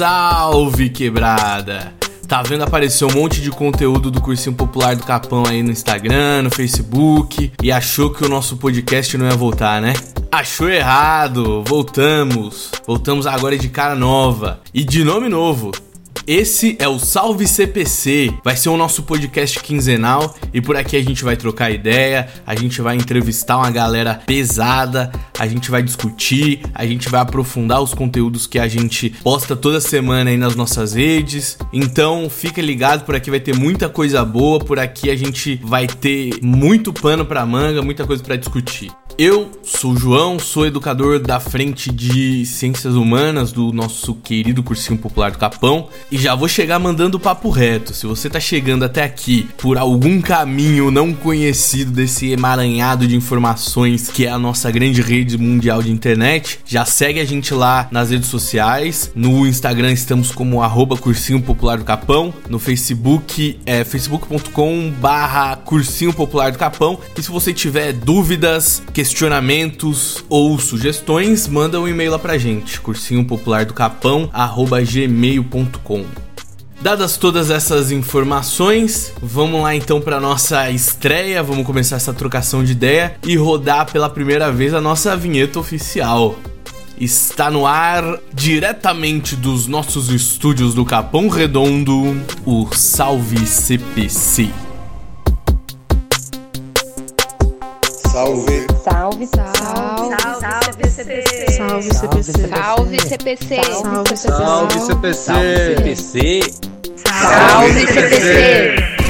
Salve quebrada! Tá vendo aparecer um monte de conteúdo do Cursinho Popular do Capão aí no Instagram, no Facebook e achou que o nosso podcast não ia voltar, né? Achou errado! Voltamos! Voltamos agora de cara nova e de nome novo. Esse é o Salve CPC. Vai ser o nosso podcast quinzenal e por aqui a gente vai trocar ideia, a gente vai entrevistar uma galera pesada, a gente vai discutir, a gente vai aprofundar os conteúdos que a gente posta toda semana aí nas nossas redes. Então, fica ligado, por aqui vai ter muita coisa boa, por aqui a gente vai ter muito pano para manga, muita coisa para discutir. Eu sou o João, sou educador da frente de Ciências Humanas do nosso querido Cursinho Popular do Capão e já vou chegar mandando papo reto. Se você tá chegando até aqui por algum caminho não conhecido desse emaranhado de informações que é a nossa grande rede mundial de internet, já segue a gente lá nas redes sociais. No Instagram estamos como arroba Cursinho Popular do Capão, no Facebook é facebook.com barra Cursinho Popular do Capão. E se você tiver dúvidas, questionamentos ou sugestões, manda um e-mail lá pra gente, cursinho popular do capão, gmail.com. Dadas todas essas informações, vamos lá então para nossa estreia, vamos começar essa trocação de ideia e rodar pela primeira vez a nossa vinheta oficial. Está no ar, diretamente dos nossos estúdios do Capão Redondo, o Salve CPC. Salve. Salve, salve. Salve, CPC. Salve, CPC. Salve, CPC. Salve, Salve, CPC. CPC. Salve, CPC.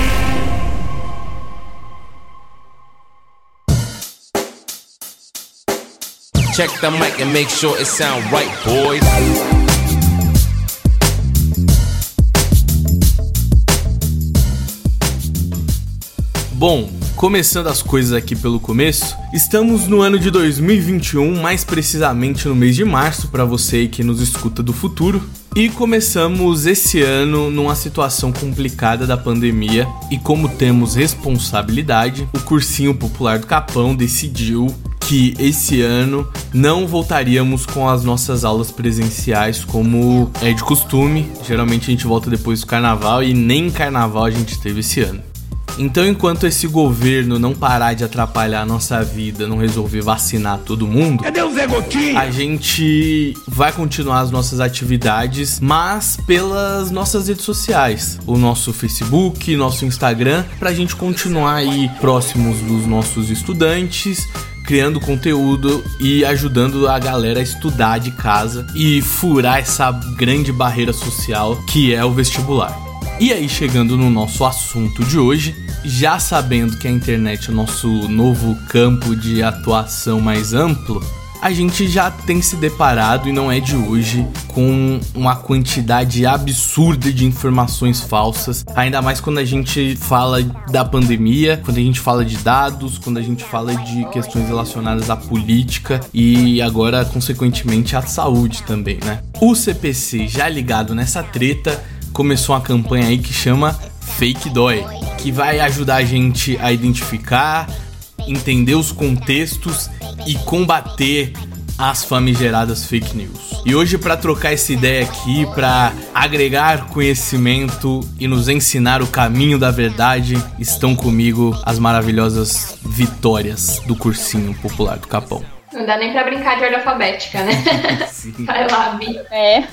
Check the mic and make sure it sound right, boys. Bom, começando as coisas aqui pelo começo, estamos no ano de 2021, mais precisamente no mês de março, para você que nos escuta do futuro. E começamos esse ano numa situação complicada da pandemia, e como temos responsabilidade, o Cursinho Popular do Capão decidiu que esse ano não voltaríamos com as nossas aulas presenciais como é de costume. Geralmente a gente volta depois do carnaval e nem carnaval a gente teve esse ano. Então, enquanto esse governo não parar de atrapalhar a nossa vida, não resolver vacinar todo mundo, Cadê o Zé a gente vai continuar as nossas atividades, mas pelas nossas redes sociais, o nosso Facebook, nosso Instagram, pra gente continuar aí próximos dos nossos estudantes, criando conteúdo e ajudando a galera a estudar de casa e furar essa grande barreira social que é o vestibular. E aí, chegando no nosso assunto de hoje, já sabendo que a internet é o nosso novo campo de atuação mais amplo, a gente já tem se deparado, e não é de hoje, com uma quantidade absurda de informações falsas, ainda mais quando a gente fala da pandemia, quando a gente fala de dados, quando a gente fala de questões relacionadas à política e agora, consequentemente, à saúde também, né? O CPC, já ligado nessa treta, começou uma campanha aí que chama Fake Dói, que vai ajudar a gente a identificar, entender os contextos e combater as famigeradas fake news. E hoje para trocar essa ideia aqui, para agregar conhecimento e nos ensinar o caminho da verdade, estão comigo as maravilhosas vitórias do cursinho popular do Capão. Não dá nem pra brincar de ordem alfabética, né? Vai lá, Bi. É.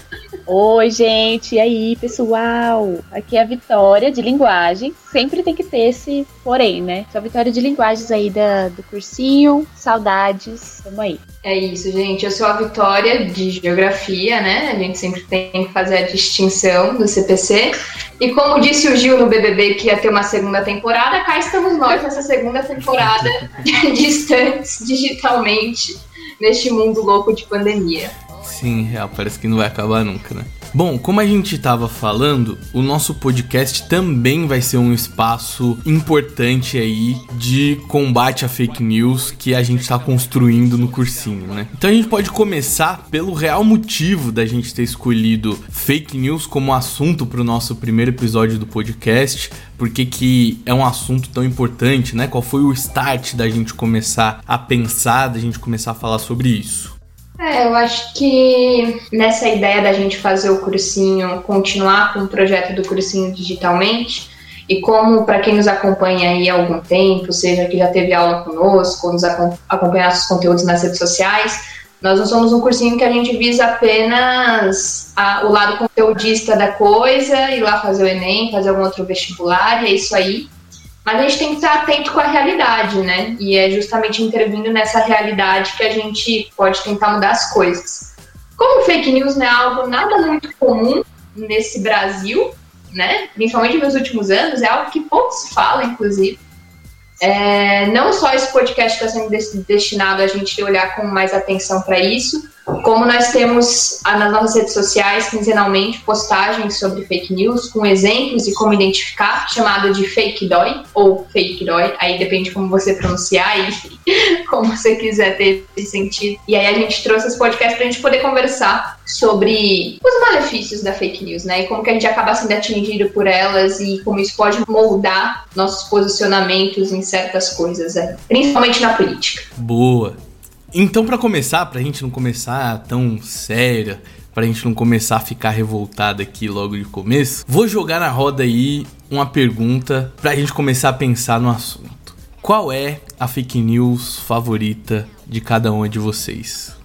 Oi, gente. E aí, pessoal? Aqui é a Vitória de Linguagem. Sempre tem que ter esse porém, né? Sou a Vitória de Linguagens aí da, do cursinho. Saudades. Tamo aí. É isso, gente. Eu sou a Vitória de Geografia, né? A gente sempre tem que fazer a distinção do CPC. E como disse o Gil no BBB que ia ter uma segunda temporada, cá estamos nós nessa segunda temporada, distantes digitalmente, neste mundo louco de pandemia. Sim, real, parece que não vai acabar nunca, né? Bom, como a gente estava falando, o nosso podcast também vai ser um espaço importante aí de combate a fake news que a gente está construindo no cursinho, né? Então a gente pode começar pelo real motivo da gente ter escolhido fake news como assunto para o nosso primeiro episódio do podcast, porque que é um assunto tão importante, né? Qual foi o start da gente começar a pensar, da gente começar a falar sobre isso? É, eu acho que nessa ideia da gente fazer o cursinho, continuar com o projeto do cursinho digitalmente, e como para quem nos acompanha aí há algum tempo, seja que já teve aula conosco, ou nos acompanha nossos conteúdos nas redes sociais, nós não somos um cursinho que a gente visa apenas a, o lado conteudista da coisa, ir lá fazer o Enem, fazer algum outro vestibular, e é isso aí. Mas a gente tem que estar atento com a realidade, né? E é justamente intervindo nessa realidade que a gente pode tentar mudar as coisas. Como fake news não é algo nada muito comum nesse Brasil, né? Principalmente nos últimos anos, é algo que pouco se fala, inclusive. É, não só esse podcast está sendo destinado a gente olhar com mais atenção para isso, como nós temos nas nossas redes sociais, quinzenalmente, postagens sobre fake news, com exemplos e como identificar, chamada de fake dói ou fake dói, aí depende como você pronunciar e como você quiser ter esse sentido. E aí a gente trouxe esse podcast para a gente poder conversar sobre os malefícios da fake news, né? E como que a gente acaba sendo atingido por elas e como isso pode moldar nossos posicionamentos em certas coisas, aí, principalmente na política. Boa. Então, para começar, pra gente não começar tão séria, pra gente não começar a ficar revoltado aqui logo de começo, vou jogar na roda aí uma pergunta pra gente começar a pensar no assunto. Qual é a fake news favorita de cada um de vocês?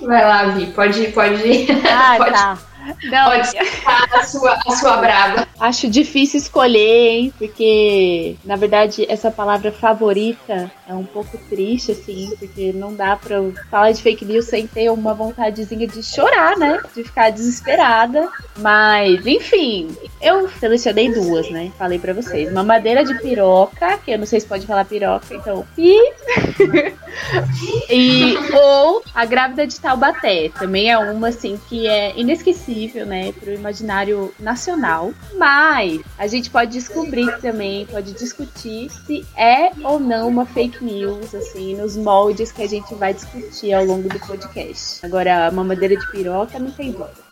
Vai lá, Vi, pode ir, pode ir. Ah, pode. tá. Não, Pode citar a sua, a sua brava. Acho difícil escolher, hein? Porque, na verdade, essa palavra favorita é um pouco triste, assim, porque não dá pra eu falar de fake news sem ter uma vontadezinha de chorar, né? De ficar desesperada. Mas, enfim, eu selecionei duas, né? Falei pra vocês. Uma madeira de piroca, que eu não sei se pode falar piroca, então. Pi! e, ou a grávida de Taubaté. Também é uma, assim, que é inesquecível, né? Pro imaginário nacional. Mas a gente pode descobrir também, pode discutir se é ou não uma fake news, assim, nos moldes que a gente vai discutir ao longo do podcast. Agora, a mamadeira de piroca não tem dúvida.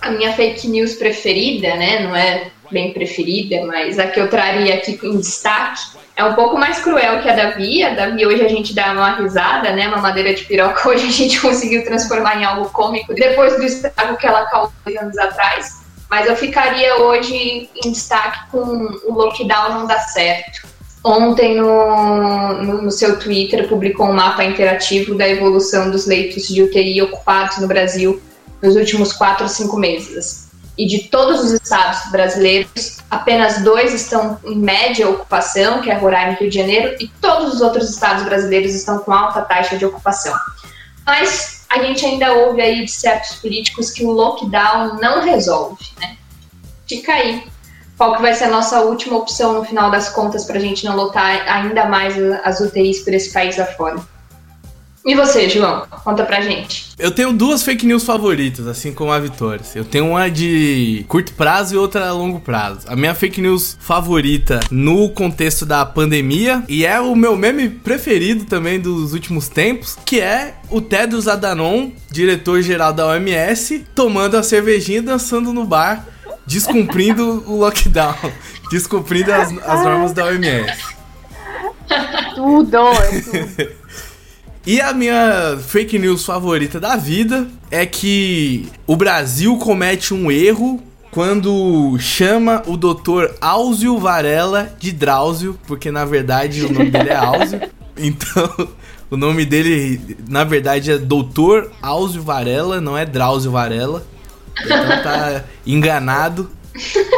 A minha fake news preferida, né? Não é bem preferida, mas a que eu traria aqui em destaque é um pouco mais cruel que a Davi. A Davi hoje a gente dá uma risada, né? Uma madeira de piroca hoje a gente conseguiu transformar em algo cômico depois do estrago que ela causou anos atrás. Mas eu ficaria hoje em destaque com o lockdown não dá certo. Ontem, no, no, no, seu Twitter, publicou um mapa interativo da evolução dos leitos de UTI ocupados no Brasil nos últimos quatro ou cinco meses. E de todos os estados brasileiros, apenas dois estão em média ocupação, que é Roraima e Rio de Janeiro, e todos os outros estados brasileiros estão com alta taxa de ocupação. Mas a gente ainda ouve aí de certos políticos que o lockdown não resolve, né? Fica aí. Qual que vai ser a nossa última opção no final das contas para a gente não lotar ainda mais as UTIs por esse país afora? E você, João? Conta pra gente. Eu tenho duas fake news favoritas, assim como a Vitória. Eu tenho uma de curto prazo e outra a longo prazo. A minha fake news favorita no contexto da pandemia e é o meu meme preferido também dos últimos tempos, que é o Tedros Adhanom, diretor-geral da OMS, tomando a cervejinha e dançando no bar, descumprindo o lockdown, descumprindo as, as normas da OMS. Tudo, é tudo. E a minha fake news favorita da vida é que o Brasil comete um erro quando chama o doutor Áuzio Varela de Drauzio, porque na verdade o nome dele é Áuzio. Então, o nome dele, na verdade, é Doutor Áuzio Varela, não é Drauzio Varela. Então tá enganado.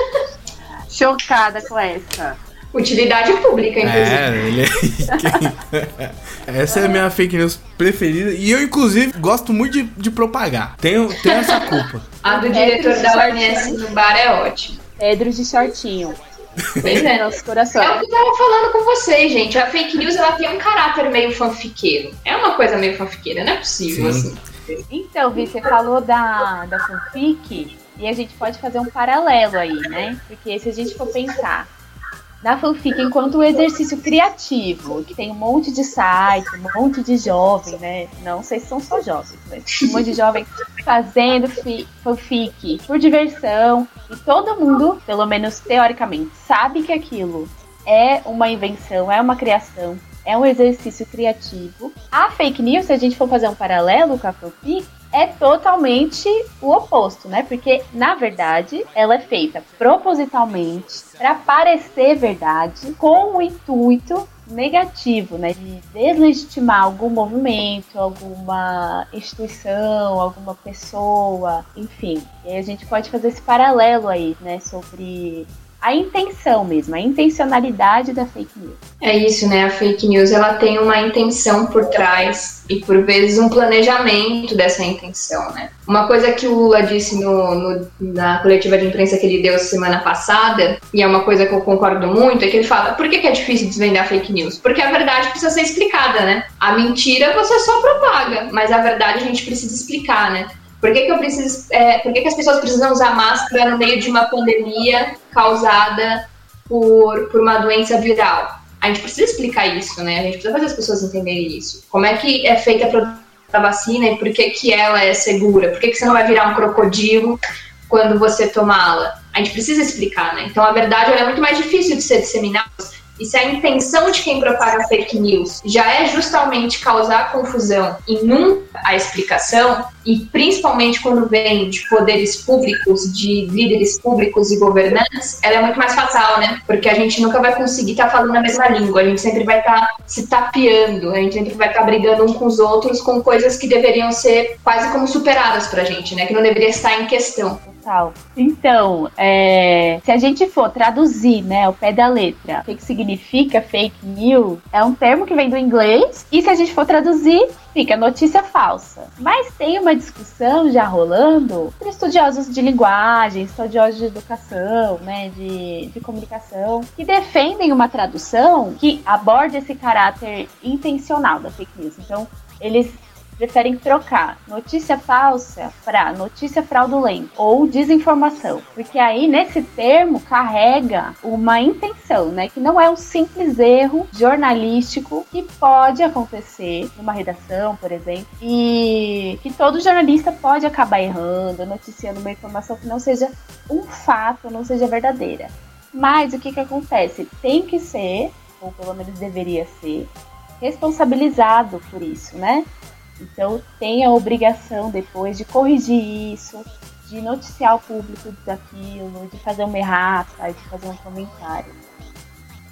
Chocada com essa. Utilidade pública, inclusive. É, ele é... Essa é a minha fake news preferida. E eu, inclusive, gosto muito de, de propagar. Tenho, tenho essa culpa. A do diretor da OMS no bar é ótima. Pedro de shortinho. Pois é. Nosso coração. É o que eu tava falando com vocês, gente. A fake news ela tem um caráter meio fanfiqueiro. É uma coisa meio fanfiqueira, não é possível Sim. assim. Então, Vi, você falou da, da fanfic e a gente pode fazer um paralelo aí, né? Porque se a gente for pensar na fanfic enquanto exercício criativo, que tem um monte de site, um monte de jovem, né? Não sei se são só jovens, mas um monte de jovem fazendo fanfic por diversão. E todo mundo, pelo menos teoricamente, sabe que aquilo é uma invenção, é uma criação, é um exercício criativo. A fake news, se a gente for fazer um paralelo com a fanfic, é totalmente o oposto, né? Porque, na verdade, ela é feita propositalmente para parecer verdade, com o intuito negativo, né? De deslegitimar algum movimento, alguma instituição, alguma pessoa, enfim. E a gente pode fazer esse paralelo aí, né? Sobre a intenção mesmo, a intencionalidade da fake news. É isso, né? A fake news ela tem uma intenção por trás e por vezes um planejamento dessa intenção, né? Uma coisa que o Lula disse no, no, na coletiva de imprensa que ele deu semana passada, e é uma coisa que eu concordo muito, é que ele fala: por que, que é difícil desvendar fake news? Porque a verdade precisa ser explicada, né? A mentira você só propaga, mas a verdade a gente precisa explicar, né? Por que, que eu preciso. É, por que, que as pessoas precisam usar máscara no meio de uma pandemia causada por, por uma doença viral? A gente precisa explicar isso, né? A gente precisa fazer as pessoas entenderem isso. Como é que é feita a vacina e por que, que ela é segura? Por que, que você não vai virar um crocodilo quando você tomá-la? A gente precisa explicar, né? Então a verdade é muito mais difícil de ser disseminada e se a intenção de quem propaga fake news já é justamente causar confusão e nunca a explicação, e principalmente quando vem de poderes públicos, de líderes públicos e governantes, ela é muito mais fatal, né? Porque a gente nunca vai conseguir estar tá falando a mesma língua, a gente sempre vai estar tá se tapeando, a gente sempre vai estar tá brigando um com os outros com coisas que deveriam ser quase como superadas pra gente, né? Que não deveria estar em questão. Total. Então, é, se a gente for traduzir, né, ao pé da letra, o que, que significa fake news, é um termo que vem do inglês, e se a gente for traduzir, fica notícia falsa. Mas tem uma discussão já rolando entre estudiosos de linguagem, estudiosos de educação, né, de, de comunicação, que defendem uma tradução que aborde esse caráter intencional da fake news. Então, eles preferem trocar notícia falsa para notícia fraudulenta ou desinformação, porque aí nesse termo carrega uma intenção, né, que não é um simples erro jornalístico que pode acontecer numa redação, por exemplo, e que todo jornalista pode acabar errando, noticiando uma informação que não seja um fato, não seja verdadeira. Mas o que que acontece? Tem que ser, ou pelo menos deveria ser, responsabilizado por isso, né? Então tem a obrigação depois de corrigir isso, de noticiar o público daquilo, de fazer uma errata, de fazer um comentário.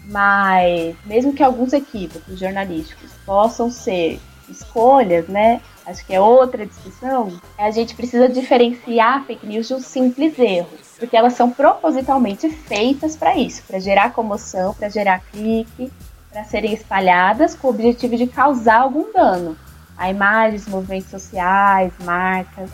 Mas mesmo que alguns equívocos jornalísticos possam ser escolhas, né? Acho que é outra discussão. A gente precisa diferenciar fake news de um simples erro, porque elas são propositalmente feitas para isso, para gerar comoção, para gerar clique, para serem espalhadas com o objetivo de causar algum dano a imagens, movimentos sociais, marcas,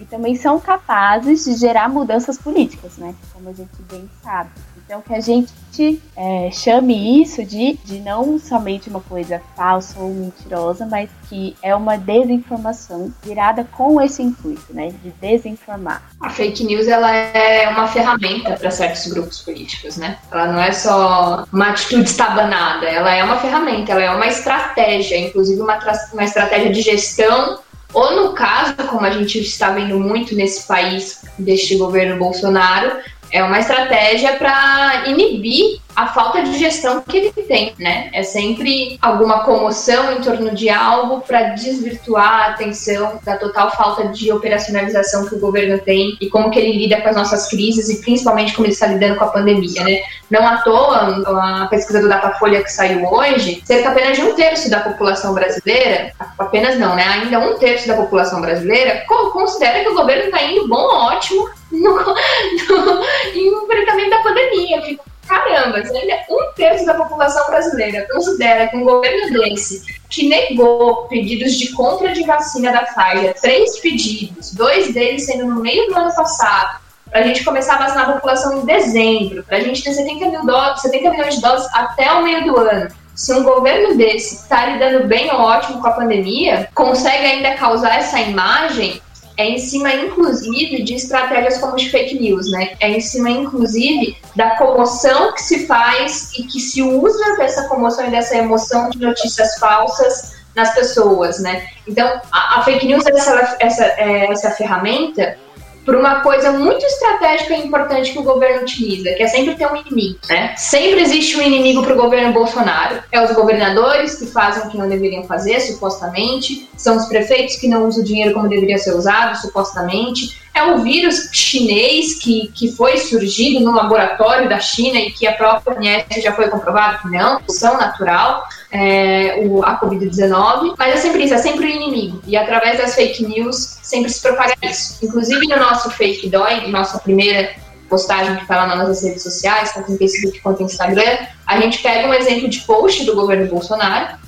e também são capazes de gerar mudanças políticas, né? Como a gente bem sabe. Então, que a gente é, chame isso de, de não somente uma coisa falsa ou mentirosa, mas que é uma desinformação virada com esse intuito, né? De desinformar. A fake news ela é uma ferramenta para certos grupos políticos, né? Ela não é só uma atitude estabanada, ela é uma ferramenta, ela é uma estratégia, inclusive uma, uma estratégia de gestão ou no caso, como a gente está vendo muito nesse país deste governo Bolsonaro, é uma estratégia para inibir a falta de gestão que ele tem, né? É sempre alguma comoção em torno de algo para desvirtuar a atenção da total falta de operacionalização que o governo tem e como que ele lida com as nossas crises e principalmente como ele está lidando com a pandemia, né? Não à toa, a pesquisa do Datafolha que saiu hoje, cerca apenas de um terço da população brasileira, apenas não, né? Ainda um terço da população brasileira considera que o governo está indo bom, ótimo no, no, em enfrentamento da pandemia. Caramba, ainda um terço da população brasileira considera que um governo desse, que negou pedidos de compra de vacina da Pfizer, três pedidos, dois deles sendo no meio do ano passado, para a gente começar a vacinar a população em dezembro, para a gente ter 70, mil doses, 70 milhões de doses até o meio do ano. Se um governo desse está lidando bem ou ótimo com a pandemia, consegue ainda causar essa imagem, é em cima, inclusive, de estratégias como de fake news, né? É em cima, inclusive, da comoção que se faz e que se usa dessa comoção e dessa emoção de notícias falsas nas pessoas, né? Então, a, a fake news é essa, essa, é essa ferramenta por uma coisa muito estratégica e importante que o governo utiliza, que é sempre ter um inimigo, né? Sempre existe um inimigo para o governo Bolsonaro. É os governadores que fazem o que não deveriam fazer, supostamente, são os prefeitos que não usam o dinheiro como deveria ser usado, supostamente, é o vírus chinês que, que foi surgido no laboratório da China e que a própria OMS já foi comprovado que não, são natural, é, o, a Covid-19, mas é sempre isso, é sempre o inimigo. E através das fake news sempre se propaga isso. Inclusive no nosso Fake Dói, nossa primeira postagem que está lá nas nossas redes sociais, tanto no Facebook quanto no Instagram, a gente pega um exemplo de post do governo Bolsonaro,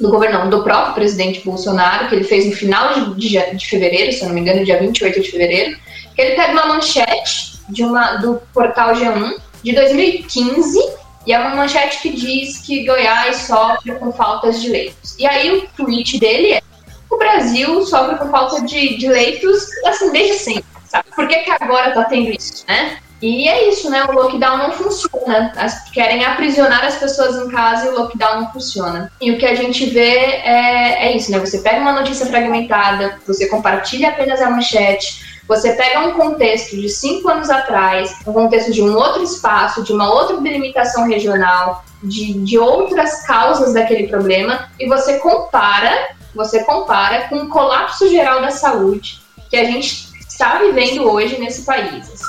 do governo, não, do próprio presidente Bolsonaro, que ele fez no final de, de, de, fevereiro, se eu não me engano, dia 28 de fevereiro, que ele pega uma manchete de uma, do portal G1 de 2015, e é uma manchete que diz que Goiás sofre com faltas de leitos. E aí o tweet dele é o Brasil sofre com falta de, de leitos, assim, desde sempre, sabe? Por que, que agora tá tendo isso, né? E é isso, né? O lockdown não funciona. As, querem aprisionar as pessoas em casa e o lockdown não funciona. E o que a gente vê é, é isso, né? Você pega uma notícia fragmentada, você compartilha apenas a manchete, você pega um contexto de cinco anos atrás, um contexto de um outro espaço, de uma outra delimitação regional, de, de outras causas daquele problema, e você compara, você compara com o colapso geral da saúde que a gente está vivendo hoje nesse país.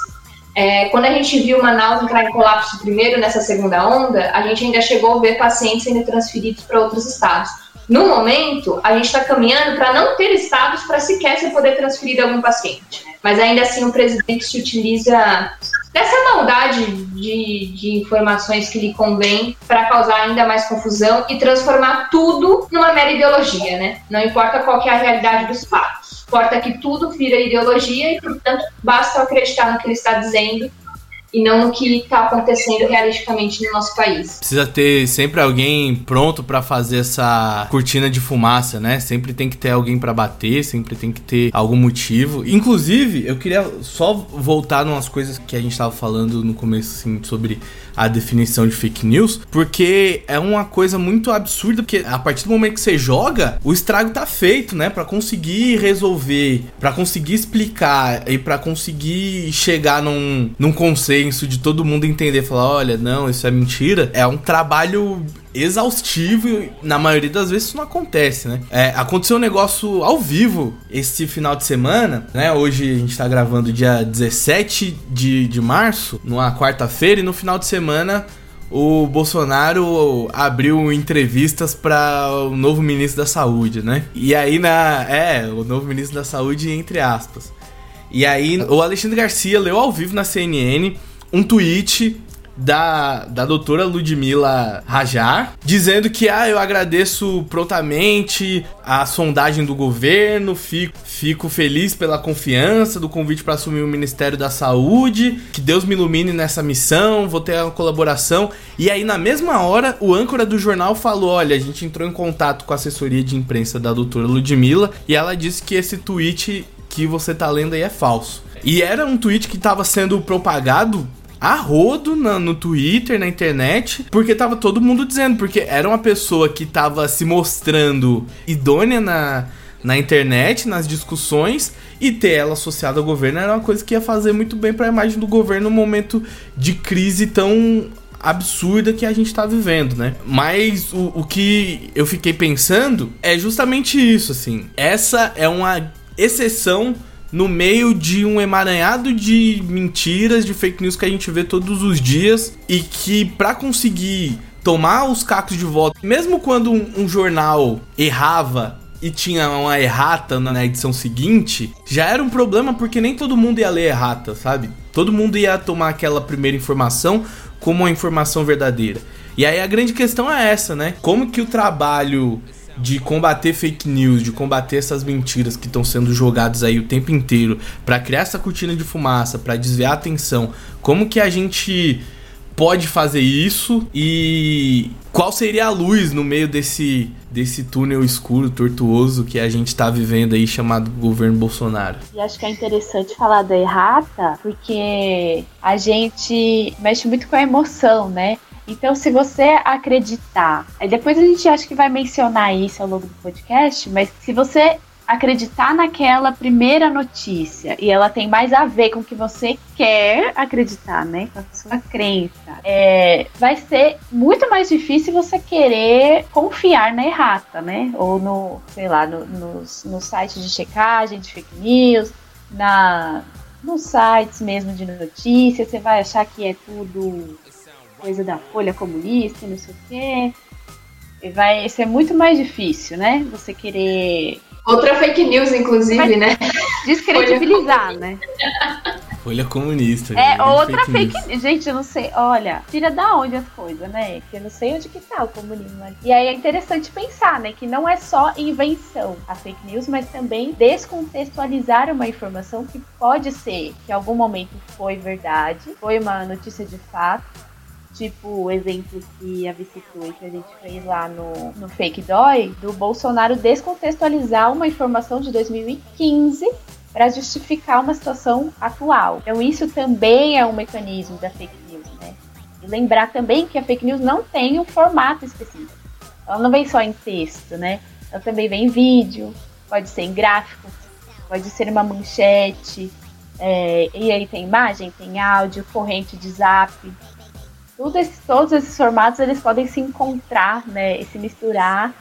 É, quando a gente viu Manaus entrar em colapso primeiro nessa segunda onda, a gente ainda chegou a ver pacientes sendo transferidos para outros estados. No momento, a gente está caminhando para não ter estados para sequer se poder transferir algum paciente. Mas ainda assim, o presidente se utiliza dessa maldade de, de informações que lhe convém para causar ainda mais confusão e transformar tudo numa mera ideologia, né? Não importa qual é a realidade dos fatos. Importa que tudo vira ideologia e, portanto, basta acreditar no que ele está dizendo e não no que está acontecendo realisticamente no nosso país. Precisa ter sempre alguém pronto para fazer essa cortina de fumaça, né? Sempre tem que ter alguém para bater, sempre tem que ter algum motivo. Inclusive, eu queria só voltar umas coisas que a gente estava falando no começo assim, sobre a definição de fake news, porque é uma coisa muito absurda, porque a partir do momento que você joga, o estrago tá feito, né? Para conseguir resolver, para conseguir explicar e para conseguir chegar num, num consenso de todo mundo entender, falar, olha, não, isso é mentira, é um trabalho exaustivo e na maioria das vezes isso não acontece, né? É, aconteceu um negócio ao vivo esse final de semana, né? Hoje a gente tá gravando dia 17 de, de março, numa quarta-feira, e no final de semana o Bolsonaro abriu entrevistas para o novo ministro da Saúde, né? E aí na é, o novo ministro da Saúde entre aspas. E aí o Alexandre Garcia leu ao vivo na CNN um tweet da, da doutora Ludmila Rajar, dizendo que ah, eu agradeço prontamente a sondagem do governo, fico, fico feliz pela confiança do convite para assumir o Ministério da Saúde, que Deus me ilumine nessa missão, vou ter uma colaboração. E aí, na mesma hora, o âncora do jornal falou: olha, a gente entrou em contato com a assessoria de imprensa da doutora Ludmila e ela disse que esse tweet que você tá lendo aí é falso. E era um tweet que estava sendo propagado a rodo na, no Twitter, na internet, porque tava todo mundo dizendo, porque era uma pessoa que tava se mostrando idônea na, na internet, nas discussões, e ter ela associada ao governo era uma coisa que ia fazer muito bem para a imagem do governo no momento de crise tão absurda que a gente tá vivendo, né? Mas o, o que eu fiquei pensando é justamente isso, assim. Essa é uma exceção no meio de um emaranhado de mentiras, de fake news que a gente vê todos os dias e que para conseguir tomar os cacos de volta, mesmo quando um, um jornal errava e tinha uma errata na edição seguinte, já era um problema porque nem todo mundo ia ler errata, sabe? Todo mundo ia tomar aquela primeira informação como uma informação verdadeira. E aí a grande questão é essa, né? Como que o trabalho de combater fake news, de combater essas mentiras que estão sendo jogadas aí o tempo inteiro para criar essa cortina de fumaça, para desviar a atenção. Como que a gente pode fazer isso e qual seria a luz no meio desse desse túnel escuro, tortuoso que a gente está vivendo aí chamado governo Bolsonaro? E acho que é interessante falar da errata, porque a gente mexe muito com a emoção, né? Então, se você acreditar, depois a gente acha que vai mencionar isso ao longo do podcast, mas se você acreditar naquela primeira notícia e ela tem mais a ver com o que você quer acreditar, né? Com a sua crença, é, vai ser muito mais difícil você querer confiar na errata, né? Ou no, sei lá, no, nos, no site de checagem de fake news, na, nos sites mesmo de notícias, você vai achar que é tudo coisa da Folha Comunista, não sei o quê. E vai ser muito mais difícil, né? Você querer. Outra fake news, inclusive, Vai né? Descredibilizar, né? Folha comunista. É outra fake news. Gente, eu não sei. Olha, tira da onde as coisas, né? Que eu não sei onde que tá o comunismo. ali. E aí é interessante pensar, né? Que não é só invenção a fake news, mas também descontextualizar uma informação que pode ser que em algum momento foi verdade, foi uma notícia de fato. Tipo o exemplo que a Vi que a gente fez lá no, no Fake Dói, do Bolsonaro descontextualizar uma informação de 2015 para justificar uma situação atual. Então isso também é um mecanismo da fake news, né? E lembrar também que a fake news não tem um formato específico. Ela não vem só em texto, né? Ela também vem em vídeo, pode ser em gráfico, pode ser uma manchete, é, e aí tem imagem, tem áudio, corrente de zap. Esse, todos esses formatos eles podem se encontrar, né? E se misturar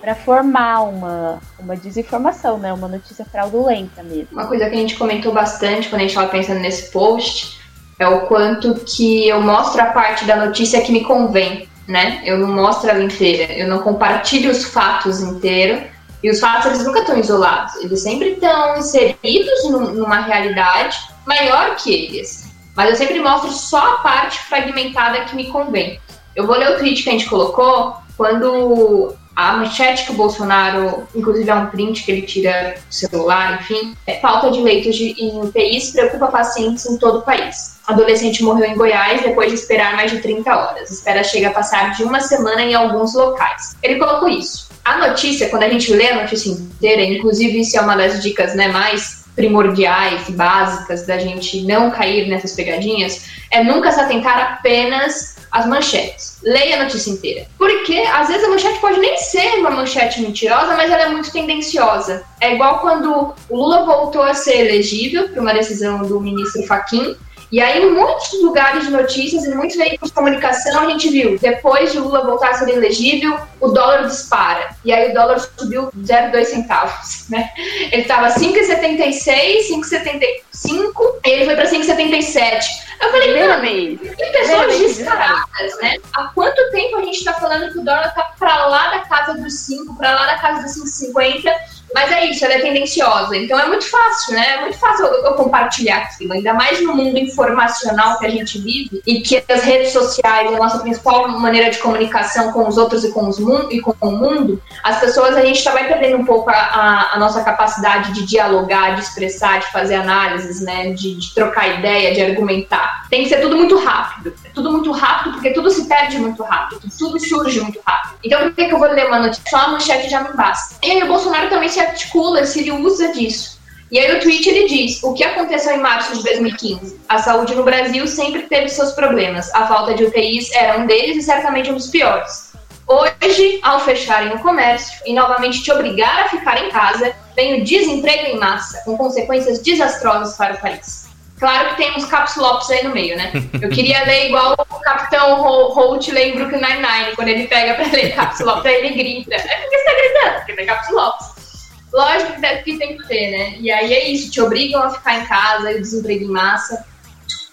para formar uma, uma desinformação, né? Uma notícia fraudulenta mesmo. Uma coisa que a gente comentou bastante quando a gente estava pensando nesse post é o quanto que eu mostro a parte da notícia que me convém, né? Eu não mostro ela inteira, eu não compartilho os fatos inteiros. E os fatos eles nunca estão isolados, eles sempre estão inseridos num- numa realidade maior que eles. Mas eu sempre mostro só a parte fragmentada que me convém. Eu vou ler o tweet que a gente colocou quando a manchete que o Bolsonaro, inclusive é um print que ele tira do celular, enfim, é falta de leitos de, em UTIs preocupa pacientes em todo o país. Adolescente morreu em Goiás depois de esperar mais de 30 horas. Espera chega a passar de uma semana em alguns locais. Ele colocou isso. A notícia, quando a gente lê a notícia inteira, inclusive isso é uma das dicas né, mais primordiais básicas da gente não cair nessas pegadinhas, é nunca se atentar apenas às manchetes. Leia a notícia inteira. Porque às vezes a manchete pode nem ser uma manchete mentirosa, mas ela é muito tendenciosa. É igual quando o Lula voltou a ser elegível por uma decisão do ministro Fachin. E aí, em muitos lugares de notícias, em muitos veículos de comunicação, a gente viu, depois de Lula voltar a ser elegível, o dólar dispara. E aí o dólar subiu 0,2 centavos, né? Ele estava 5,76, 5,75, e ele foi para 5,77. Eu falei, vez. tem Primeira pessoas que disparadas, né? Há quanto tempo a gente tá falando que o dólar tá pra lá da casa dos 5, pra lá da casa dos 5,50? Mas é isso, ela é tendenciosa. Então é muito fácil, né? É muito fácil eu, eu compartilhar aquilo. Ainda mais no mundo informacional que a gente vive e que as redes sociais, a nossa principal maneira de comunicação com os outros e com, os mun e com o mundo, as pessoas, a gente tá vai perdendo um pouco a, a, a nossa capacidade de dialogar, de expressar, de fazer análises, né? De, de trocar ideia, de argumentar. Tem que ser tudo muito rápido. Tudo muito rápido, porque tudo se perde muito rápido. Tudo surge muito rápido. Então, por que, que eu vou ler uma notícia? Só a manchete já me basta. E aí, o Bolsonaro também se articula, se ele usa disso. E aí, o tweet ele diz: o que aconteceu em março de 2015? A saúde no Brasil sempre teve seus problemas. A falta de UTIs era um deles e certamente um dos piores. Hoje, ao fecharem o comércio e novamente te obrigar a ficar em casa, vem o desemprego em massa, com consequências desastrosas para o país. Claro que tem uns caps locks aí no meio, né? Eu queria ler igual o Capitão Ho- Holt lê em Brooklyn Nine-Nine, quando ele pega pra ler caps locks, aí ele grita. É porque você tá gritando, porque tem caps locks. Lógico que que tem que ter, né? E aí é isso, te obrigam a ficar em casa, e o desemprego em massa.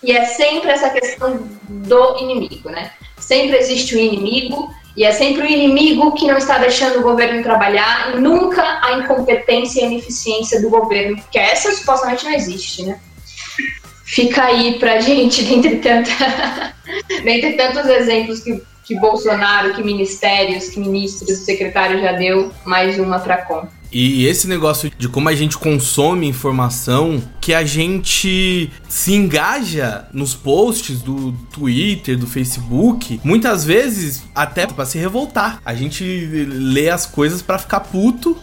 E é sempre essa questão do inimigo, né? Sempre existe o inimigo, e é sempre o inimigo que não está deixando o governo trabalhar, e nunca a incompetência e a ineficiência do governo, porque essa supostamente não existe, né? Fica aí pra gente, dentre, tanta, dentre tantos exemplos que, que Bolsonaro, que ministérios, que ministros, secretários já deu, mais uma pra conta. E esse negócio de como a gente consome informação, que a gente se engaja nos posts do Twitter, do Facebook, muitas vezes até pra se revoltar. A gente lê as coisas pra ficar puto,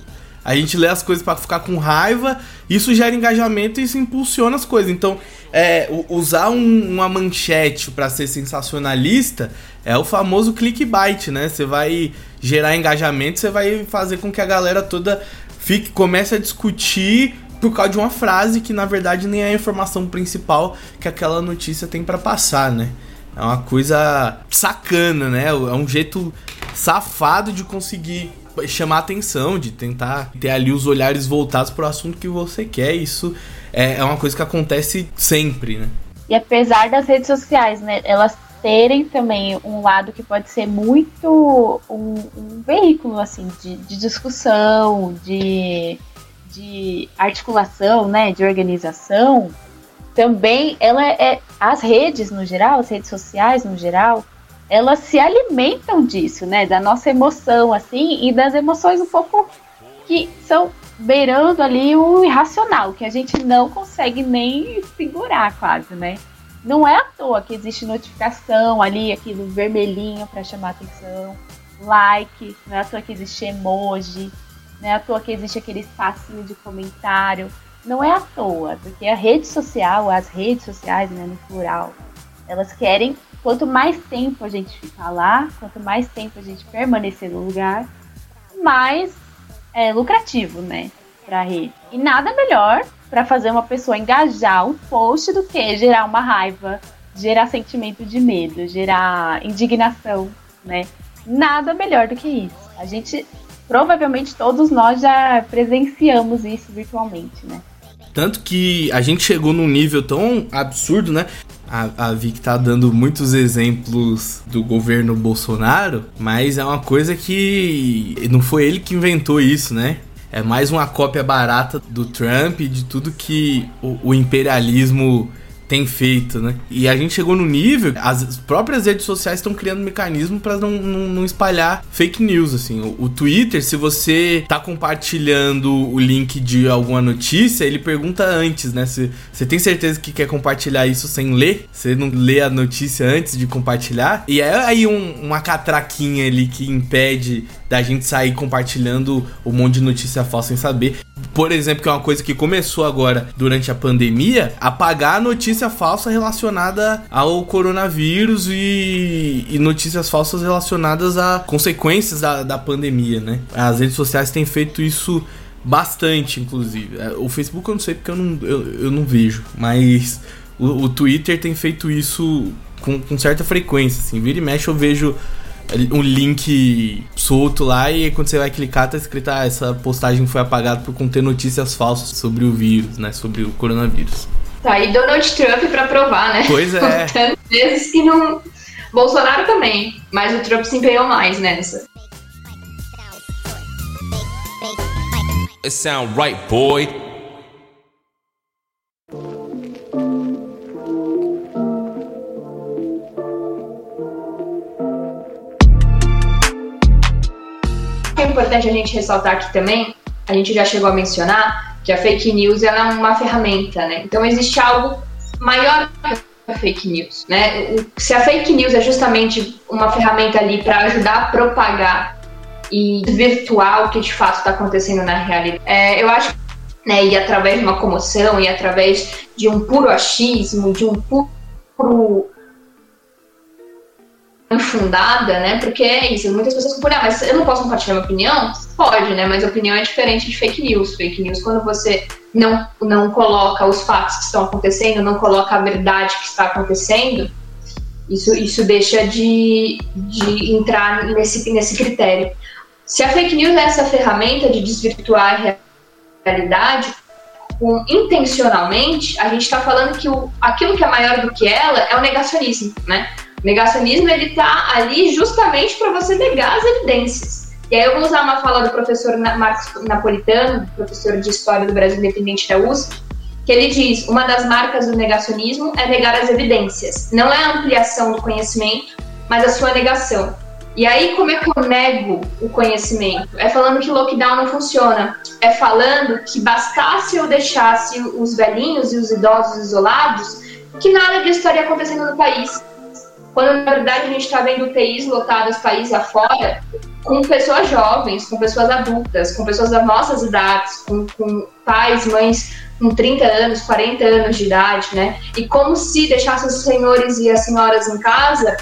a gente lê as coisas pra ficar com raiva, isso gera engajamento e isso impulsiona as coisas. Então, é, usar um- uma manchete pra ser sensacionalista é o famoso clickbait, né? Você vai gerar engajamento, você vai fazer com que a galera toda fique, comece a discutir por causa de uma frase que na verdade nem é a informação principal que aquela notícia tem para passar, né? É uma coisa sacana, né? É um jeito safado de conseguir chamar atenção, de tentar ter ali os olhares voltados para o assunto que você quer. Isso é, é uma coisa que acontece sempre, né? E apesar das redes sociais, né, elas terem também um lado que pode ser muito um, um veículo assim de, de discussão, de, de articulação, né, de organização, também ela é as redes no geral, as redes sociais no geral, elas se alimentam disso, né, da nossa emoção assim e das emoções um pouco que são beirando ali o irracional, que a gente não consegue nem segurar quase, né? Não é à toa que existe notificação ali, aquilo vermelhinho para chamar atenção, like, não é à toa que existe emoji, não é à toa que existe aquele espacinho de comentário. Não é à toa, porque a rede social, as redes sociais, né, no plural, elas querem quanto mais tempo a gente ficar lá, quanto mais tempo a gente permanecer no lugar, mais é, lucrativo, né, para a rede. E nada melhor para fazer uma pessoa engajar um post do que gerar uma raiva, gerar sentimento de medo, gerar indignação, né? Nada melhor do que isso. A gente provavelmente todos nós já presenciamos isso virtualmente, né? Tanto que a gente chegou num nível tão absurdo, né? A, a Vic tá dando muitos exemplos do governo Bolsonaro, mas é uma coisa que não foi ele que inventou isso, né? É mais uma cópia barata do Trump e de tudo que o, o imperialismo tem feito, né? E a gente chegou no nível, as próprias redes sociais estão criando mecanismo para não, não, não, espalhar fake news, assim. O, o, Twitter, se você tá compartilhando o link de alguma notícia, ele pergunta antes, né? Se você tem certeza que quer compartilhar isso sem ler, você não lê a notícia antes de compartilhar. E é aí um, uma catraquinha ali que impede da gente sair compartilhando um monte de notícia falsa sem saber. Por exemplo, que é uma coisa que começou agora durante a pandemia, apagar a notícia falsa relacionada ao coronavírus e, e notícias falsas relacionadas a consequências da, da pandemia, né? As redes sociais têm feito isso bastante, inclusive. É, o Facebook eu não sei porque eu não, eu, eu não vejo, mas o, o Twitter tem feito isso com, com certa frequência, assim. Vira e mexe eu vejo um link solto lá e quando você vai clicar tá escrito ah, essa postagem foi apagada por conter notícias falsas sobre o vírus, né, sobre o coronavírus. Tá aí Donald Trump para provar, né? Pois é. Tantas vezes que não Bolsonaro também, mas o Trump se empenhou mais nessa. It sound right, boy. Importante a gente ressaltar aqui também, a gente já chegou a mencionar que a fake news é uma ferramenta, né? Então existe algo maior que a fake news, né? Se a fake news é justamente uma ferramenta ali para ajudar a propagar e virtuar o que de fato está acontecendo na realidade, é, eu acho né, e através de uma comoção, e através de um puro achismo, de um puro infundada, né? Porque é isso, muitas pessoas ficam, ah, mas eu não posso compartilhar minha opinião? Pode, né? Mas opinião é diferente de fake news. Fake news, quando você não, não coloca os fatos que estão acontecendo, não coloca a verdade que está acontecendo, isso, isso deixa de, de entrar nesse, nesse critério. Se a fake news é essa ferramenta de desvirtuar a realidade, um, intencionalmente, a gente está falando que o, aquilo que é maior do que ela é o negacionismo, né? O negacionismo ele está ali justamente para você negar as evidências. E aí eu vou usar uma fala do professor Marcos Napolitano, professor de História do Brasil Independente da USP, que ele diz: uma das marcas do negacionismo é negar as evidências. Não é a ampliação do conhecimento, mas a sua negação. E aí, como é que eu nego o conhecimento? É falando que lockdown não funciona. É falando que bastasse eu deixasse os velhinhos e os idosos isolados, que nada disso estaria acontecendo no país quando na verdade a gente está vendo UTIs lotadas país afora com pessoas jovens, com pessoas adultas, com pessoas das nossas idades, com, com pais, mães com 30 anos, 40 anos de idade, né? E como se deixasse os senhores e as senhoras em casa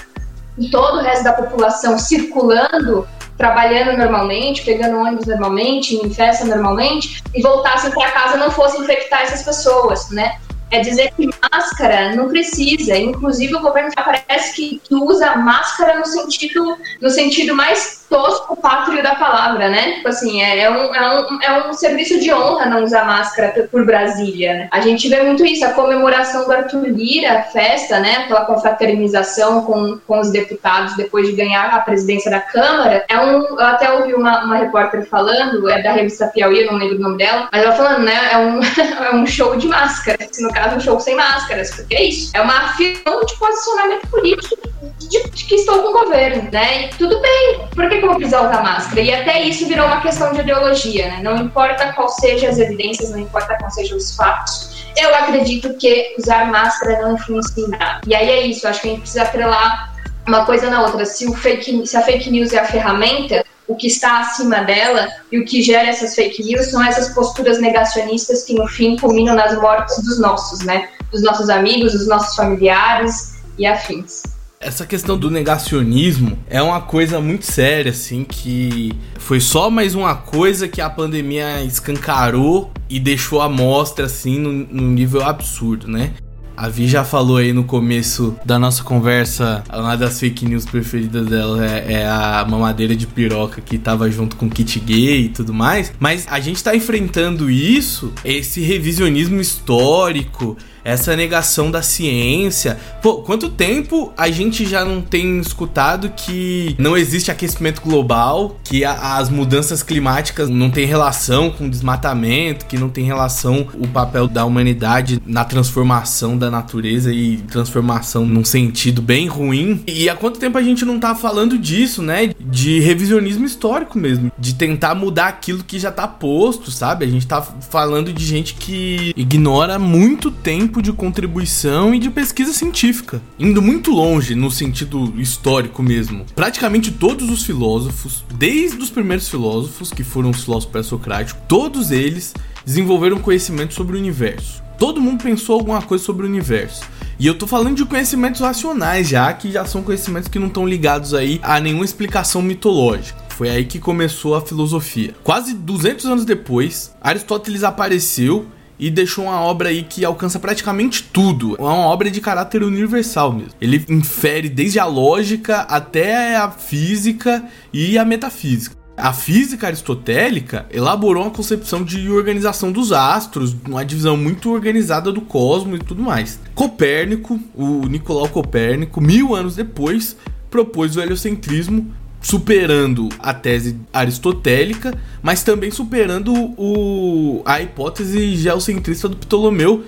e todo o resto da população circulando trabalhando normalmente, pegando ônibus normalmente, em festa normalmente, e voltassem para casa não fossem infectar essas pessoas, né? É dizer que máscara não precisa. Inclusive, o governo já parece que, que usa máscara no sentido, no sentido mais tosco pátrio da palavra, né? Tipo assim, é, é, um, é, um, é um serviço de honra não usar máscara por Brasília, né? A gente vê muito isso, a comemoração do Arthur Lira, a festa, né? Aquela confraternização com, com os deputados depois de ganhar a presidência da Câmara. É um, eu até ouvi uma, uma repórter falando, é da revista Piauí, eu não lembro o nome dela, mas ela falando, né? É um, é um show de máscara, no caso, um show sem máscaras, porque é isso. É uma afirmação de posicionamento político de, de, que estou com o governo, né? E tudo bem, por vou precisar usar máscara? E até isso virou uma questão de ideologia, né? Não importa qual sejam as evidências, não importa qual sejam os fatos, eu acredito que usar máscara não influencia em nada. E aí é isso, acho que a gente precisa atrelar uma coisa na outra. Se, o fake, se a fake news é a ferramenta, o que está acima dela e o que gera essas fake news são essas posturas negacionistas que no fim culminam nas mortes dos nossos, né? Dos nossos amigos, dos nossos familiares e afins. Essa questão do negacionismo é uma coisa muito séria, assim, que foi só mais uma coisa que a pandemia escancarou e deixou a mostra, assim, num nível absurdo, né? A Vi já falou aí no começo da nossa conversa, uma das fake news preferidas dela é, é, a mamadeira de piroca que tava junto com kit gay e tudo mais. Mas a gente tá enfrentando isso, esse revisionismo histórico, essa negação da ciência. Pô, quanto tempo a gente já não tem escutado que não existe aquecimento global, que a, as mudanças climáticas não tem relação com desmatamento, que não tem relação o papel da humanidade na transformação da natureza e transformação num sentido bem ruim. E há quanto tempo a gente não tá falando disso, né? De revisionismo histórico mesmo, de tentar mudar aquilo que já tá posto, sabe? A gente tá falando de gente que ignora muito tempo de contribuição e de pesquisa científica, indo muito longe no sentido histórico mesmo. Praticamente todos os filósofos, desde os primeiros filósofos, que foram os filósofos pré-socráticos, todos eles desenvolveram conhecimento sobre o universo. Todo mundo pensou alguma coisa sobre o universo. E eu tô falando de conhecimentos racionais já, que já são conhecimentos que não estão ligados aí a nenhuma explicação mitológica. Foi aí que começou a filosofia. Quase 200 anos depois, Aristóteles apareceu e deixou uma obra aí que alcança praticamente tudo. É uma obra de caráter universal mesmo. Ele infere desde a lógica até a física e a metafísica. A física aristotélica elaborou uma concepção de organização dos astros, uma divisão muito organizada do cosmos e tudo mais. Copérnico, o Nicolau Copérnico, mil anos depois, propôs o heliocentrismo, superando a tese aristotélica, mas também superando o, a hipótese geocentrista do Ptolomeu,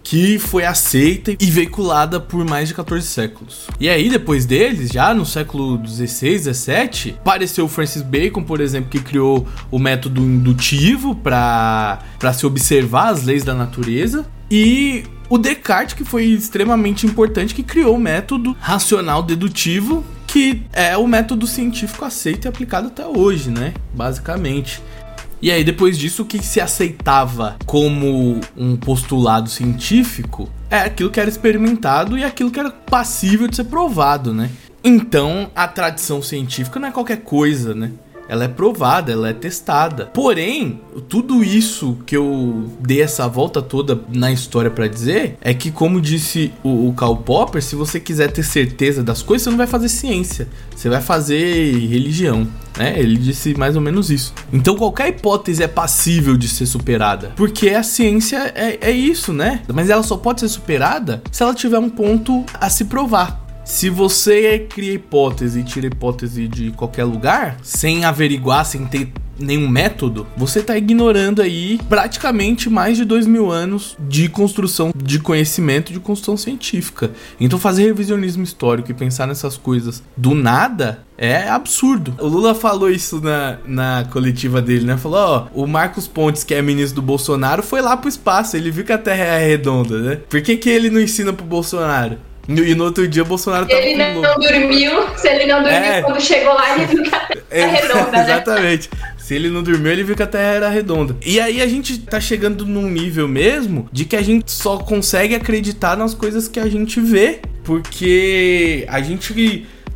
que foi aceita e veiculada por mais de 14 séculos. E aí, depois deles, já no século 16, 17, apareceu Francis Bacon, por exemplo, que criou o método indutivo para se observar as leis da natureza. E o Descartes, que foi extremamente importante, que criou o método racional dedutivo, que é o método científico aceito e aplicado até hoje, né? Basicamente. E aí, depois disso, o que se aceitava como um postulado científico é aquilo que era experimentado e aquilo que era passível de ser provado, né? Então, a tradição científica não é qualquer coisa, né? Ela é provada, ela é testada. Porém, tudo isso que eu dei essa volta toda na história para dizer é que, como disse o, o Karl Popper, se você quiser ter certeza das coisas, você não vai fazer ciência, você vai fazer religião. né? ele disse mais ou menos isso. Então qualquer hipótese é passível de ser superada, porque a ciência é, é isso, né? Mas ela só pode ser superada se ela tiver um ponto a se provar. Se você cria hipótese e tira hipótese de qualquer lugar, sem averiguar, sem ter nenhum método, você está ignorando aí praticamente mais de dois mil anos de construção de conhecimento, de construção científica. Então fazer revisionismo histórico e pensar nessas coisas do nada é absurdo. O Lula falou isso na, na coletiva dele, né? Falou, ó, o Marcos Pontes, que é ministro do Bolsonaro, foi lá pro espaço, ele viu que a Terra é redonda, né? Por que, que ele não ensina pro Bolsonaro? E no outro dia o Bolsonaro tava Ele não, não dormiu, se ele não dormiu é. quando chegou lá, ele viu que a terra é redonda, né? Exatamente. Se ele não dormiu, ele viu que a Terra era redonda. E aí a gente tá chegando num nível mesmo de que a gente só consegue acreditar nas coisas que a gente vê, porque a gente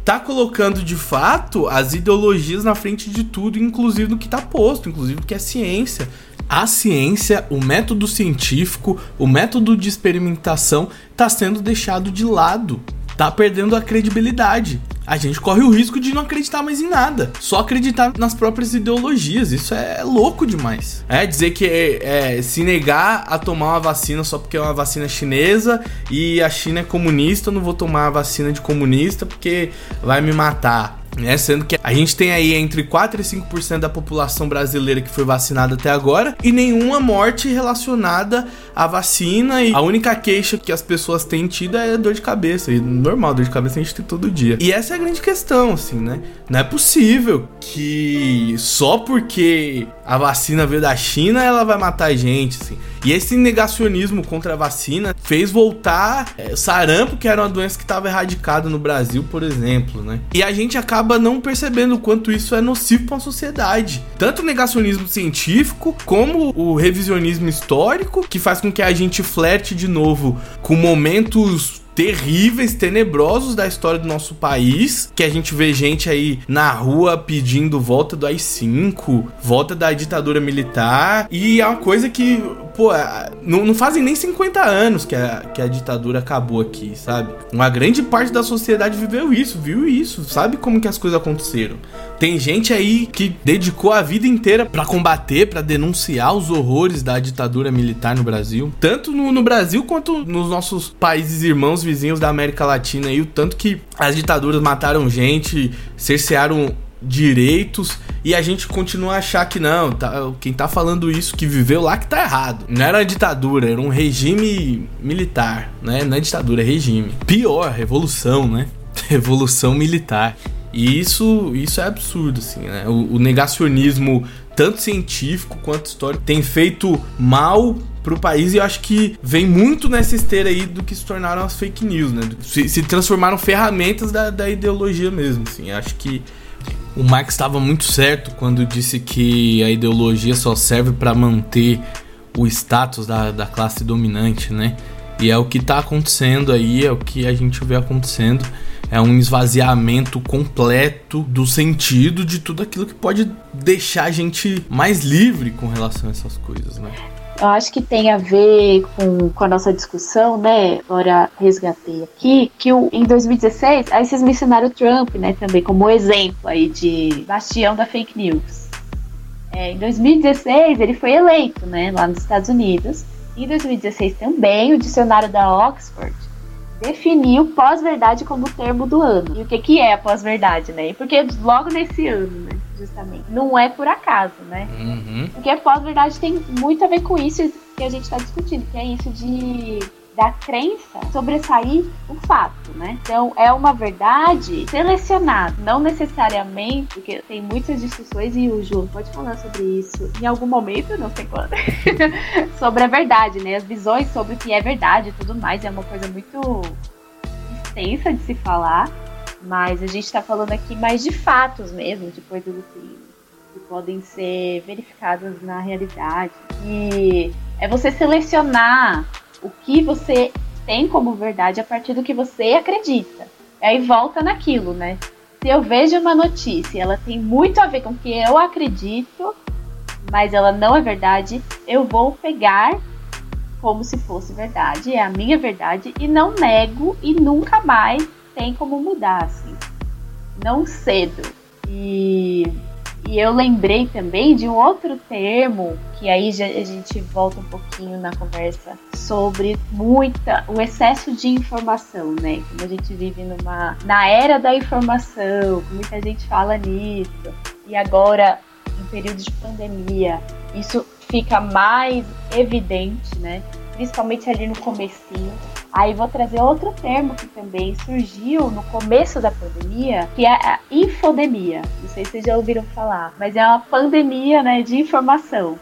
tá colocando de fato as ideologias na frente de tudo, inclusive do que tá posto, inclusive do que é ciência. A ciência, o método científico, o método de experimentação tá sendo deixado de lado. Tá perdendo a credibilidade a gente corre o risco de não acreditar mais em nada. Só acreditar nas próprias ideologias. Isso é louco demais. É dizer que é, é, se negar a tomar uma vacina só porque é uma vacina chinesa e a China é comunista, eu não vou tomar a vacina de comunista porque vai me matar. Né? Sendo que a gente tem aí entre 4 e 5% da população brasileira que foi vacinada até agora e nenhuma morte relacionada à vacina. E a única queixa que as pessoas têm tido é dor de cabeça. E normal, dor de cabeça a gente tem todo dia. E essa é a grande questão, assim, né? Não é possível que só porque a vacina veio da China ela vai matar a gente, assim. E esse negacionismo contra a vacina fez voltar é, sarampo, que era uma doença que estava erradicada no Brasil, por exemplo, né? E a gente acaba não percebendo o quanto isso é nocivo para a sociedade. Tanto o negacionismo científico, como o revisionismo histórico, que faz com que a gente flerte de novo com momentos terríveis, tenebrosos da história do nosso país, que a gente vê gente aí na rua pedindo volta do AI-5, volta da ditadura militar, e é uma coisa que, pô, é, não, não fazem nem 50 anos que a, que a ditadura acabou aqui, sabe? Uma grande parte da sociedade viveu isso, viu isso, sabe como que as coisas aconteceram. Tem gente aí que dedicou a vida inteira para combater, para denunciar os horrores da ditadura militar no Brasil, tanto no, no Brasil quanto nos nossos países irmãos vizinhos da América Latina e o tanto que as ditaduras mataram gente, cercearam direitos e a gente continua a achar que não, tá, quem tá falando isso que viveu lá que tá errado. Não era ditadura, era um regime militar, né? Não é ditadura, é regime. Pior, revolução, né? Revolução militar. E isso, isso é absurdo, assim, né? O, o negacionismo, tanto científico quanto histórico, tem feito mal pro país e eu acho que vem muito nessa esteira aí do que se tornaram as fake news, né? Se, se transformaram ferramentas da, da ideologia mesmo, assim. Eu acho que o Marx estava muito certo quando disse que a ideologia só serve para manter o status da, da classe dominante, né? E é o que está acontecendo aí, é o que a gente vê acontecendo. É um esvaziamento completo do sentido de tudo aquilo que pode deixar a gente mais livre com relação a essas coisas, né? Eu acho que tem a ver com, com a nossa discussão, né? Agora resgatei aqui, que o, em 2016, aí vocês mencionaram o Trump, né, também como exemplo aí de bastião da fake news. É, em 2016, ele foi eleito, né, lá nos Estados Unidos. Em 2016 também, o dicionário da Oxford definiu pós-verdade como termo do ano. E o que, que é a pós-verdade, né? Porque logo nesse ano, né? Justamente. Não é por acaso, né? Uhum. Porque a pós-verdade tem muito a ver com isso que a gente está discutindo, que é isso de da crença sobressair o fato, né? Então é uma verdade selecionada, não necessariamente, porque tem muitas discussões e o Ju pode falar sobre isso em algum momento, não sei quando, sobre a verdade, né? As visões sobre o que é verdade e tudo mais é uma coisa muito extensa de se falar, mas a gente está falando aqui mais de fatos mesmo, de coisas assim que podem ser verificadas na realidade. E é você selecionar o que você tem como verdade a partir do que você acredita. Aí volta naquilo, né? Se eu vejo uma notícia, ela tem muito a ver com o que eu acredito, mas ela não é verdade, eu vou pegar como se fosse verdade, é a minha verdade e não nego e nunca mais tem como mudar assim. Não cedo. E e eu lembrei também de um outro termo, que aí já, a gente volta um pouquinho na conversa, sobre muita, o excesso de informação, né? Como a gente vive numa, na era da informação, muita gente fala nisso. E agora, em período de pandemia, isso fica mais evidente, né? Principalmente ali no comecinho Aí vou trazer outro termo que também surgiu no começo da pandemia, que é a infodemia. Não sei se vocês já ouviram falar, mas é uma pandemia né, de informação.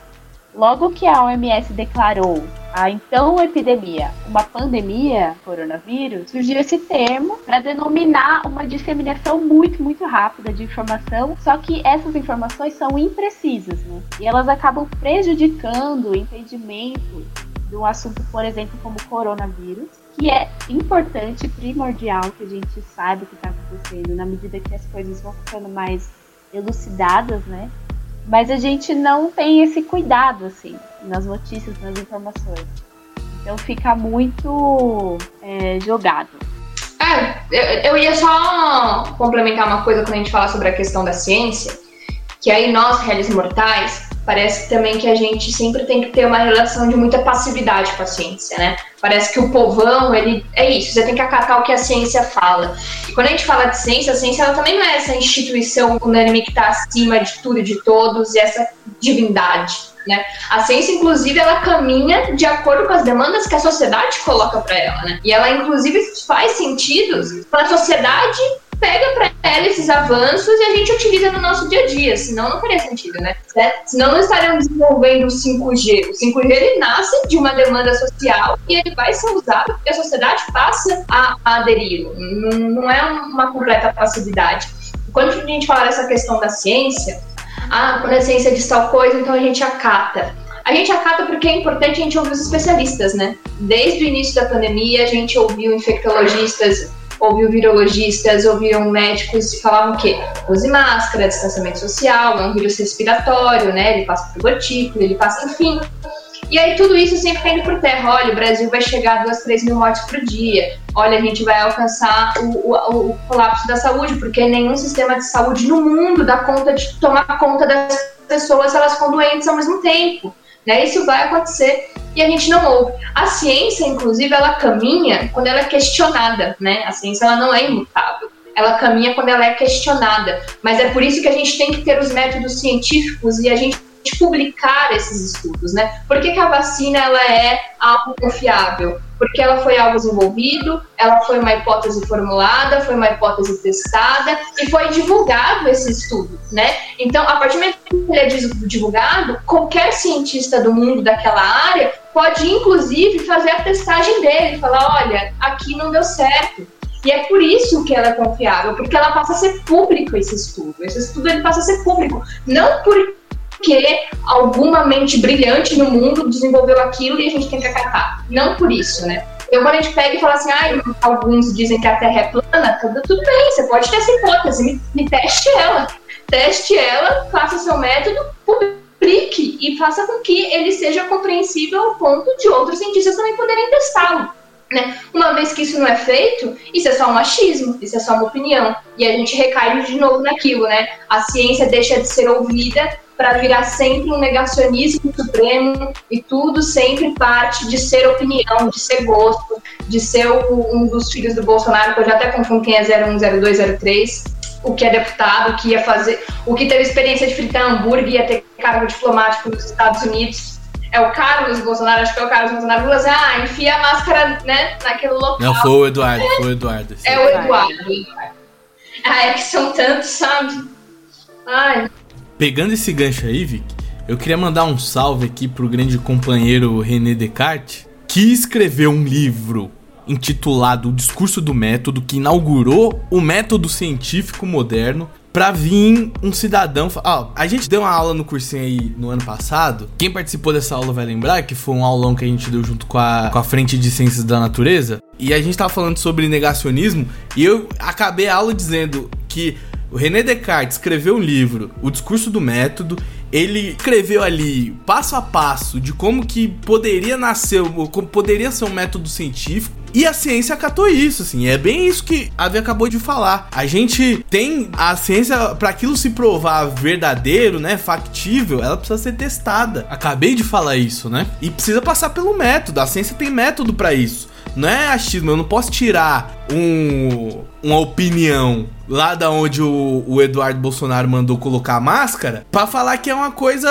Logo que a OMS declarou a então epidemia uma pandemia, coronavírus, surgiu esse termo para denominar uma disseminação muito, muito rápida de informação, só que essas informações são imprecisas, né? E elas acabam prejudicando o entendimento de um assunto, por exemplo, como coronavírus, que é importante, primordial que a gente saiba o que está acontecendo, na medida que as coisas vão ficando mais elucidadas, né? Mas a gente não tem esse cuidado, assim, nas notícias, nas informações. Então fica muito é, jogado. É, eu, eu ia só complementar uma coisa quando a gente fala sobre a questão da ciência, que aí nós, réis mortais, parece também que a gente sempre tem que ter uma relação de muita passividade com a ciência, né? Parece que o povão, ele é isso, você tem que acatar o que a ciência fala. E quando a gente fala de ciência, a ciência ela também não é essa instituição unânime que está acima de tudo e de todos e essa divindade. Né? A ciência, inclusive, ela caminha de acordo com as demandas que a sociedade coloca para ela, né? E ela, inclusive, faz sentido para a sociedade pega para ela esses avanços e a gente utiliza no nosso dia a dia, senão não faria sentido, né? Senão não estaríamos desenvolvendo o 5G. O 5G ele nasce de uma demanda social e ele vai ser usado porque a sociedade passa a, aderir. Não, não é uma completa passividade. Quando a gente fala dessa questão da ciência, ah, quando a ciência diz tal coisa, então a gente acata. A gente acata porque é importante a gente ouvir os especialistas, né? Desde o início da pandemia, a gente ouviu infectologistas, ouviu virologistas, ouviram médicos que falavam o quê? Use máscara, distanciamento social, é um vírus respiratório, né? Ele passa por gotícula, ele passa, enfim. E aí tudo isso sempre caindo por terra. Olha, o Brasil vai chegar a 2, 3 mil mortes por dia. Olha, a gente vai alcançar o, o, o colapso da saúde, porque nenhum sistema de saúde no mundo dá conta de tomar conta das pessoas, elas ficam doentes ao mesmo tempo. Né? Isso vai acontecer e a gente não ouve. A ciência, inclusive, ela caminha quando ela é questionada, né? A ciência ela não é imutável. Ela caminha quando ela é questionada. Mas é por isso que a gente tem que ter os métodos científicos e a gente publicar esses estudos, né? Por que, que a vacina ela é algo confiável? Porque ela foi algo desenvolvido, ela foi uma hipótese formulada, foi uma hipótese testada e foi divulgado esse estudo, né? Então, a partir do momento que ele é divulgado, qualquer cientista do mundo daquela área pode, inclusive, fazer a testagem dele, falar, olha, aqui não deu certo, e é por isso que ela é confiável, porque ela passa a ser público esse estudo. Esse estudo ele passa a ser público, não por porque alguma mente brilhante no mundo desenvolveu aquilo e a gente tem que acatar. Não por isso, né? Então, quando a gente pega e fala assim, ah, alguns dizem que a Terra é plana, tudo, tudo bem, você pode ter essa hipótese, me, me teste ela. Teste ela, faça seu método, publique e faça com que ele seja compreensível ao ponto de outros cientistas também poderem testá-lo. Né? Uma vez que isso não é feito, isso é só um achismo, isso é só uma opinião. E a gente recai de novo naquilo, né? A ciência deixa de ser ouvida para virar sempre um negacionismo supremo e tudo sempre parte de ser opinião, de ser gosto, de ser o, um dos filhos do Bolsonaro, que eu já até confundo quem é 010203, o que é deputado, o que ia fazer, o que teve experiência de fritar hambúrguer, ia ter cargo diplomático nos Estados Unidos. É o Carlos Bolsonaro, acho que é o Carlos Bolsonaro, falou assim, ah, enfia a máscara, né, naquele local. Não, foi o Eduardo, foi o Eduardo. É o Eduardo. Ah, é que são tantos, sabe? Ai, Pegando esse gancho aí, Vic, eu queria mandar um salve aqui pro grande companheiro René Descartes, que escreveu um livro intitulado O Discurso do Método, que inaugurou o método científico moderno pra vir um cidadão. Ah, a gente deu uma aula no cursinho aí no ano passado. Quem participou dessa aula vai lembrar que foi um aulão que a gente deu junto com a, com a Frente de Ciências da Natureza. E a gente tava falando sobre negacionismo. E eu acabei a aula dizendo que o René Descartes escreveu um livro, O Discurso do Método. Ele escreveu ali passo a passo de como que poderia nascer, como poderia ser um método científico. E a ciência acatou isso, assim. É bem isso que a Ave acabou de falar. A gente tem a ciência para aquilo se provar verdadeiro, né, factível, ela precisa ser testada. Acabei de falar isso, né? E precisa passar pelo método. A ciência tem método para isso. Não é achismo, eu não posso tirar um, uma opinião lá da onde o, o, Eduardo Bolsonaro mandou colocar a máscara para falar que é uma coisa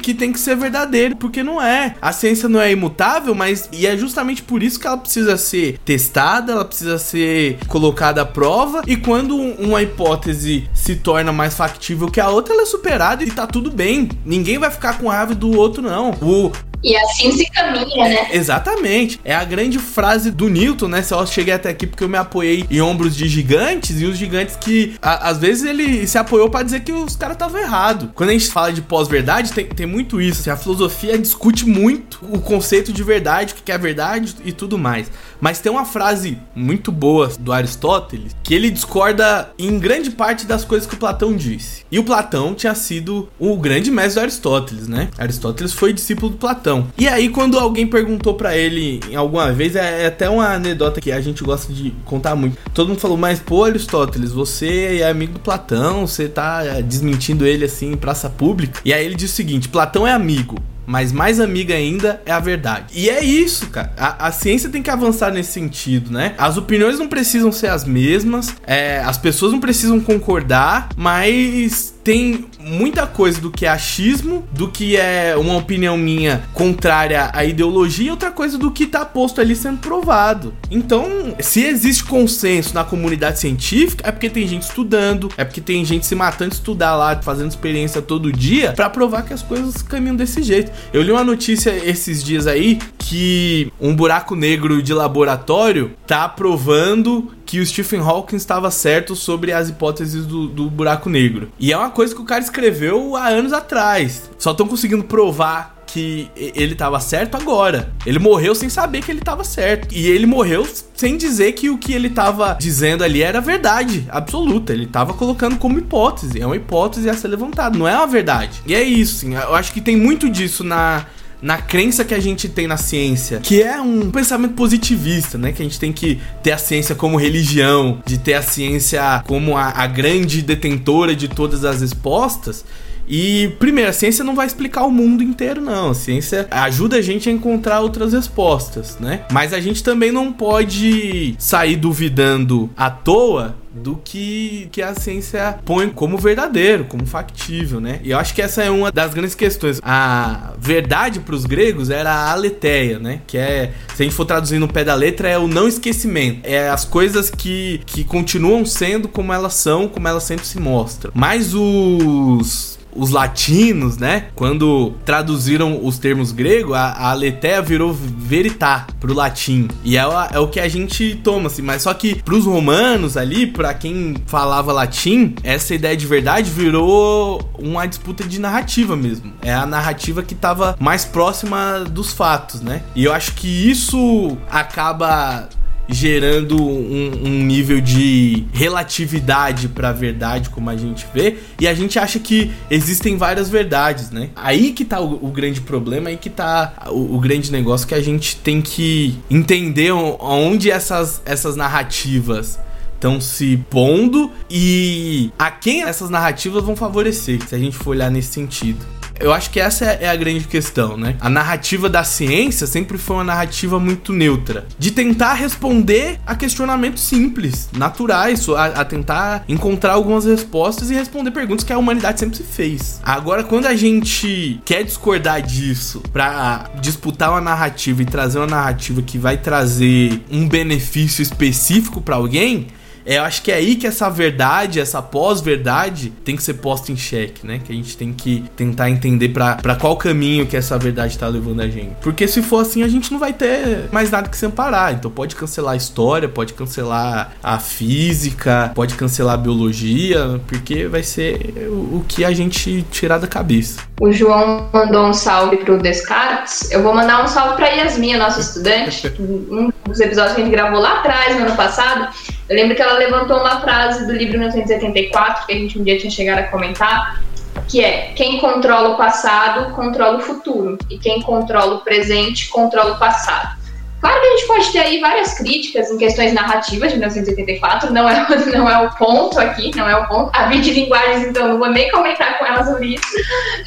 que tem que ser verdadeira, porque não é. A ciência não é imutável, mas e é justamente por isso que ela precisa ser testada, ela precisa ser colocada à prova e quando uma hipótese se torna mais factível que a outra, ela é superada e tá tudo bem. Ninguém vai ficar com raiva do outro não. O E assim se caminha, né? Exatamente. É a grande frase do Newton, né? Só cheguei até aqui porque eu me apoiei em ombros de gigantes e os gigantes que a, às vezes ele se apoiou para dizer que os caras estavam errados. Quando a gente fala de pós-verdade, tem, tem muito isso. Assim, a filosofia discute muito o conceito de verdade, o que é verdade e tudo mais. Mas tem uma frase muito boa do Aristóteles que ele discorda em grande parte das coisas que o Platão disse. E o Platão tinha sido o grande mestre do Aristóteles, né? Aristóteles foi discípulo do Platão. E aí, quando alguém perguntou para ele alguma vez, é, é até uma anedota que a gente gosta de contar muito. Todo mundo falou, mas pô, Aristóteles, você é amigo do Platão, você tá é, desmentindo ele assim em praça pública. E aí ele diz o seguinte: Platão é amigo, mas mais amiga ainda é a verdade. E é isso, cara. A, a, ciência tem que avançar nesse sentido, né? As opiniões não precisam ser as mesmas, é, as pessoas não precisam concordar, mas tem muita coisa do que é achismo, do que é uma opinião minha contrária à ideologia e outra coisa do que tá posto ali sendo provado. Então, se existe consenso na comunidade científica, é porque tem gente estudando, é porque tem gente se matando de estudar lá, fazendo experiência todo dia, para provar que as coisas caminham desse jeito. Eu li uma notícia esses dias aí que um buraco negro de laboratório tá provando que o Stephen Hawking estava certo sobre as hipóteses do, do, buraco negro. E é uma coisa que o cara escreveu há anos atrás. Só estão conseguindo provar que ele estava certo agora. Ele morreu sem saber que ele estava certo. E ele morreu sem dizer que o que ele estava dizendo ali era verdade absoluta. Ele estava colocando como hipótese. É uma hipótese a ser levantada, não é uma verdade. E é isso, sim. Eu acho que tem muito disso na na crença que a gente tem na ciência, que é um pensamento positivista, né? Que a gente tem que ter a ciência como religião, de ter a ciência como a, a grande detentora de todas as respostas. E, primeiro, a ciência não vai explicar o mundo inteiro, não. A ciência ajuda a gente a encontrar outras respostas, né? Mas a gente também não pode sair duvidando à toa do que, que a ciência põe como verdadeiro, como factível, né? E eu acho que essa é uma das grandes questões. A verdade para os gregos era a aletheia, né? Que é, se a gente for traduzir no pé da letra, é o não esquecimento. É as coisas que, que continuam sendo como elas são, como elas sempre se mostram. Mas os os latinos, né? Quando traduziram os termos grego, a, a aletheia virou veritá pro latim. E é, é, o que a gente toma, assim. Mas só que pros romanos ali, pra quem falava latim, essa ideia de verdade virou uma disputa de narrativa mesmo. É a narrativa que tava mais próxima dos fatos, né? E eu acho que isso acaba gerando um, um, nível de relatividade para a verdade, como a gente vê, e a gente acha que existem várias verdades, né? Aí que tá o, o grande problema, aí que tá o, o, grande negócio que a gente tem que entender onde essas, essas narrativas estão se pondo e a quem essas narrativas vão favorecer, se a gente for olhar nesse sentido. Eu acho que essa é a grande questão, né? A narrativa da ciência sempre foi uma narrativa muito neutra, de tentar responder a questionamentos simples, naturais, a, a tentar encontrar algumas respostas e responder perguntas que a humanidade sempre se fez. Agora, quando a gente quer discordar disso para disputar uma narrativa e trazer uma narrativa que vai trazer um benefício específico para alguém, é, eu acho que é aí que essa verdade, essa pós-verdade, tem que ser posta em xeque, né? Que a gente tem que tentar entender para qual caminho que essa verdade tá levando a gente. Porque se for assim, a gente não vai ter mais nada que se amparar. Então pode cancelar a história, pode cancelar a física, pode cancelar a biologia, porque vai ser o, o que a gente tirar da cabeça. O João mandou um salve pro Descartes. Eu vou mandar um salve pra Yasmin, a nossa estudante. um dos episódios que a gente gravou lá atrás, no ano passado. Eu lembro que ela levantou uma frase do livro 1984, que a gente um dia tinha chegado a comentar, que é: quem controla o passado controla o futuro, e quem controla o presente controla o passado. Claro que a gente pode ter aí várias críticas em questões narrativas de 1984, não é, não é o ponto aqui, não é o ponto. A de linguagens, então, não vou nem comentar com ela sobre isso,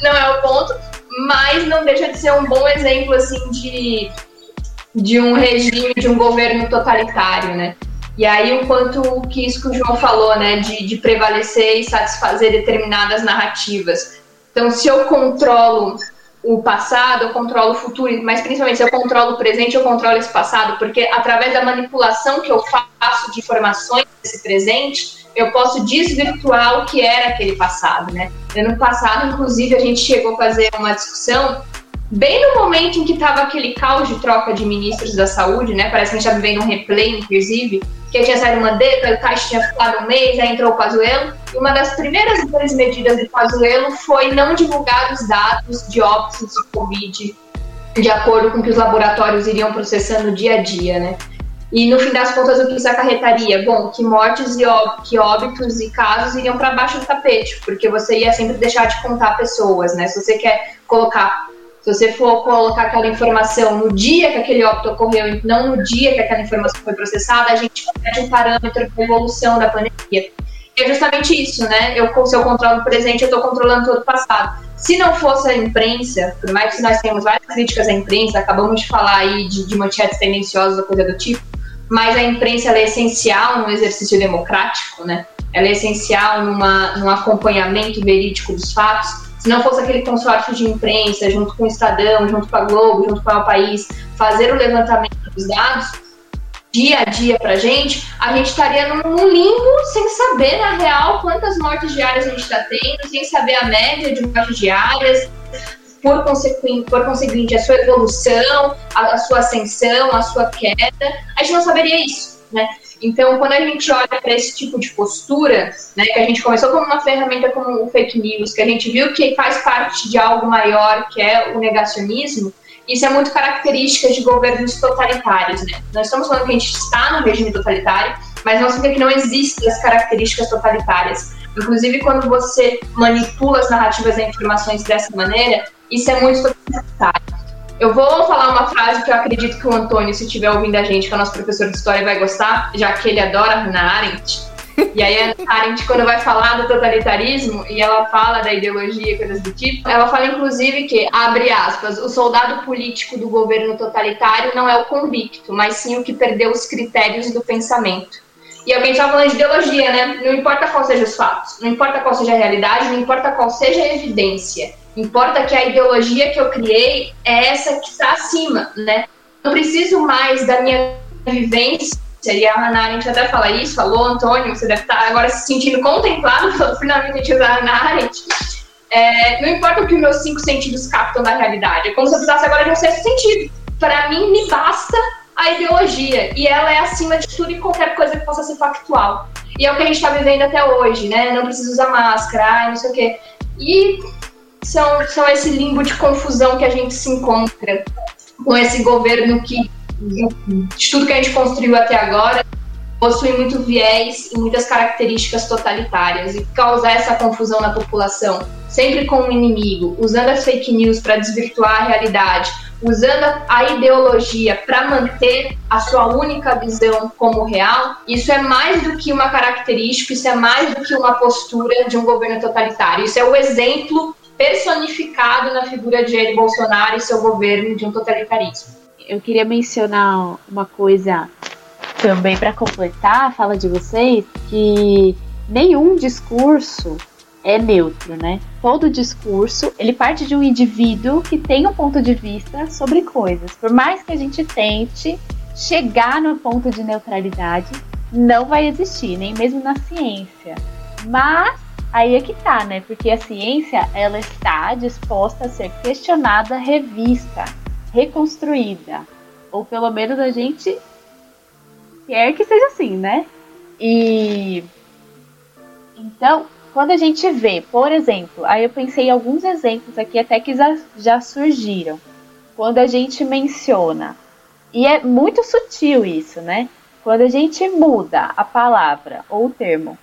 não é o ponto, mas não deixa de ser um bom exemplo, assim, de, de um regime, de um governo totalitário, né? E aí, o quanto que isso que o João falou, né, de, de prevalecer e satisfazer determinadas narrativas. Então, se eu controlo o passado, eu controlo o futuro, mas principalmente se eu controlo o presente, eu controlo esse passado, porque através da manipulação que eu faço de informações desse presente, eu posso desvirtuar o que era aquele passado, né? No passado, inclusive, a gente chegou a fazer uma discussão bem no momento em que estava aquele caos de troca de ministros da saúde, né? Parece que a gente está vivendo um replay, inclusive, que tinha saído Mandetta, o Caixa tinha ficado um mês, aí entrou o Pazuello, e uma das primeiras grandes medidas do Pazuello foi não divulgar os dados de óbitos de Covid de acordo com o que os laboratórios iriam processando dia a dia, né? E no fim das contas, o que isso acarretaria? Bom, que mortes e que óbitos e casos iriam para baixo do tapete, porque você ia sempre deixar de contar pessoas, né? Se você quer colocar, se você for colocar aquela informação no dia que aquele óbito ocorreu e não no dia que aquela informação foi processada, a gente perde um parâmetro para evolução da pandemia. E é justamente isso, né? Eu, se eu controlo o presente, eu estou controlando todo o passado. Se não fosse a imprensa, por mais que nós tenhamos várias críticas à imprensa, acabamos de falar aí de, de manchetes tendenciosas ou coisa do tipo, mas a imprensa é essencial no exercício democrático, né? Ela é essencial numa, num acompanhamento verídico dos fatos. Se não fosse aquele consórcio de imprensa, junto com o Estadão, junto com a Globo, junto com o País, fazer o levantamento dos dados, dia a dia pra gente, a gente estaria num limbo sem saber, na real, quantas mortes diárias a gente está tendo, sem saber a média de mortes diárias, por conseguinte, por conseguinte a sua evolução, a, a sua ascensão, a sua queda, a gente não saberia isso, né? Então, quando a gente olha para esse tipo de postura, né, que a gente começou como uma ferramenta como o fake news, que a gente viu que faz parte de algo maior, que é o negacionismo, isso é muito característica de governos totalitários, né? Nós estamos falando que a gente está no regime totalitário, mas não significa que não existem as características totalitárias. Inclusive, quando você manipula as narrativas e informações dessa maneira, isso é muito totalitário. Eu vou falar uma frase que eu acredito que o Antônio, se estiver ouvindo a gente, que é o nosso professor de história, vai gostar, já que ele adora Hannah Arendt. E aí a Arendt, quando vai falar do totalitarismo, e ela fala da ideologia e coisas do tipo, ela fala inclusive que, abre aspas, o soldado político do governo totalitário não é o convicto, mas sim o que perdeu os critérios do pensamento. E alguém estava falando de ideologia, né? Não importa qual seja os fatos, não importa qual seja a realidade, não importa qual seja a evidência. Importa que a ideologia que eu criei é essa que está acima, né? Não preciso mais da minha vivência e a Hannah Arendt até fala isso, falou, Antônio, você deve estar agora se sentindo contemplado pelo finalmente usar a Hannah Arendt. É, não importa o que os meus cinco sentidos captam da realidade, é como se eu precisasse agora de um sexto sentido. Para mim, me basta a ideologia, e ela é acima de tudo e qualquer coisa que possa ser factual. E é o que a gente está vivendo até hoje, né? Não precisa usar máscara, não sei o quê. E são, são esse limbo de confusão que a gente se encontra com esse governo que de tudo que a gente construiu até agora, possui muito viés e muitas características totalitárias e causar essa confusão na população, sempre com um inimigo, usando as fake news para desvirtuar a realidade, usando a ideologia para manter a sua única visão como real, isso é mais do que uma característica, isso é mais do que uma postura de um governo totalitário. Isso é o exemplo personificado na figura de Jair Bolsonaro e seu governo de um totalitarismo eu queria mencionar uma coisa também para completar a fala de vocês, que nenhum discurso é neutro, né? Todo discurso, ele parte de um indivíduo que tem um ponto de vista sobre coisas. Por mais que a gente tente chegar no ponto de neutralidade, não vai existir, nem mesmo na ciência. Mas aí é que tá, né? Porque a ciência, ela está disposta a ser questionada, revista reconstruída. Ou pelo menos a gente quer que seja assim, né? E então, quando a gente vê, por exemplo, aí eu pensei em alguns exemplos aqui até que já, surgiram. Quando a gente menciona, e é muito sutil isso, né? Quando a gente muda a palavra ou o termo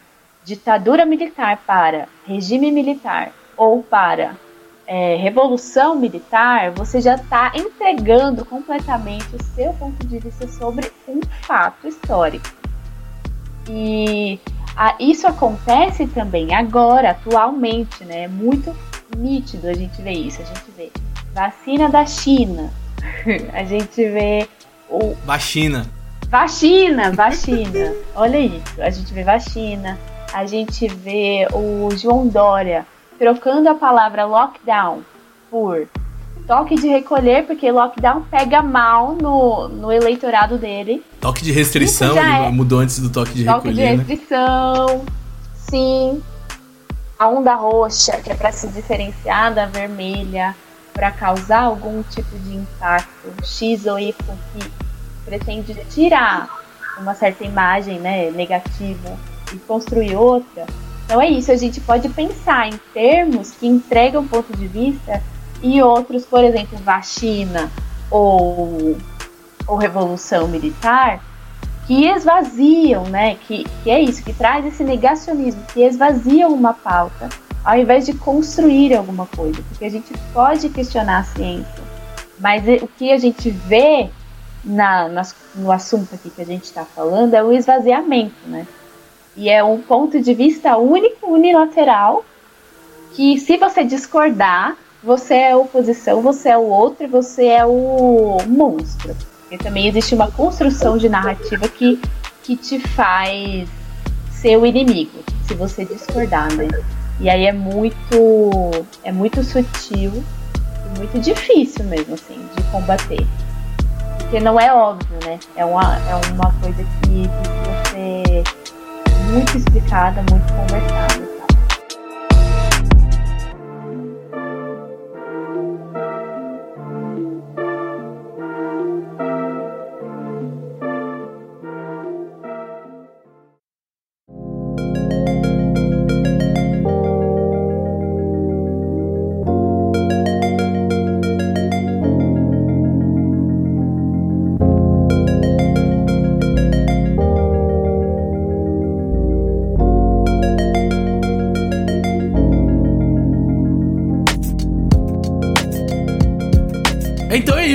ditadura militar para regime militar ou para é, revolução militar, você já está entregando completamente o seu ponto de vista sobre um fato histórico. E a, isso acontece também agora, atualmente, né? É muito nítido a gente ver isso. A gente vê vacina da China, a gente vê o. Vacina. Vacina, vacina. Olha isso. A gente vê vacina, a gente vê o João Dória trocando a palavra lockdown por toque de recolher, porque lockdown pega mal no, no eleitorado dele. Toque de restrição, ele é. mudou antes do toque de toque recolher. Toque de né? restrição, né? sim. A onda roxa, que é para se diferenciar da vermelha. para causar algum tipo de impacto X ou Y que pretende tirar uma certa imagem né, negativa e construir outra. Então é isso, a gente pode pensar em termos que entregam ponto de vista e outros, por exemplo, vacina ou, ou revolução militar, que esvaziam, né? Que, que é isso, que traz esse negacionismo, que esvaziam uma pauta, ao invés de construir alguma coisa. Porque a gente pode questionar a ciência, mas o que a gente vê na, nas, no assunto aqui que a gente está falando é o esvaziamento, né? E é um ponto de vista único, unilateral, que se você discordar, você é oposição, você é o outro e você é o monstro. Porque também existe uma construção de narrativa que, que te faz ser o inimigo, se você discordar, né? E aí é muito, é muito sutil e muito difícil mesmo, assim, de combater. Porque não é óbvio, né? É uma, é uma coisa que precisa ser muito explicada, muito conversada.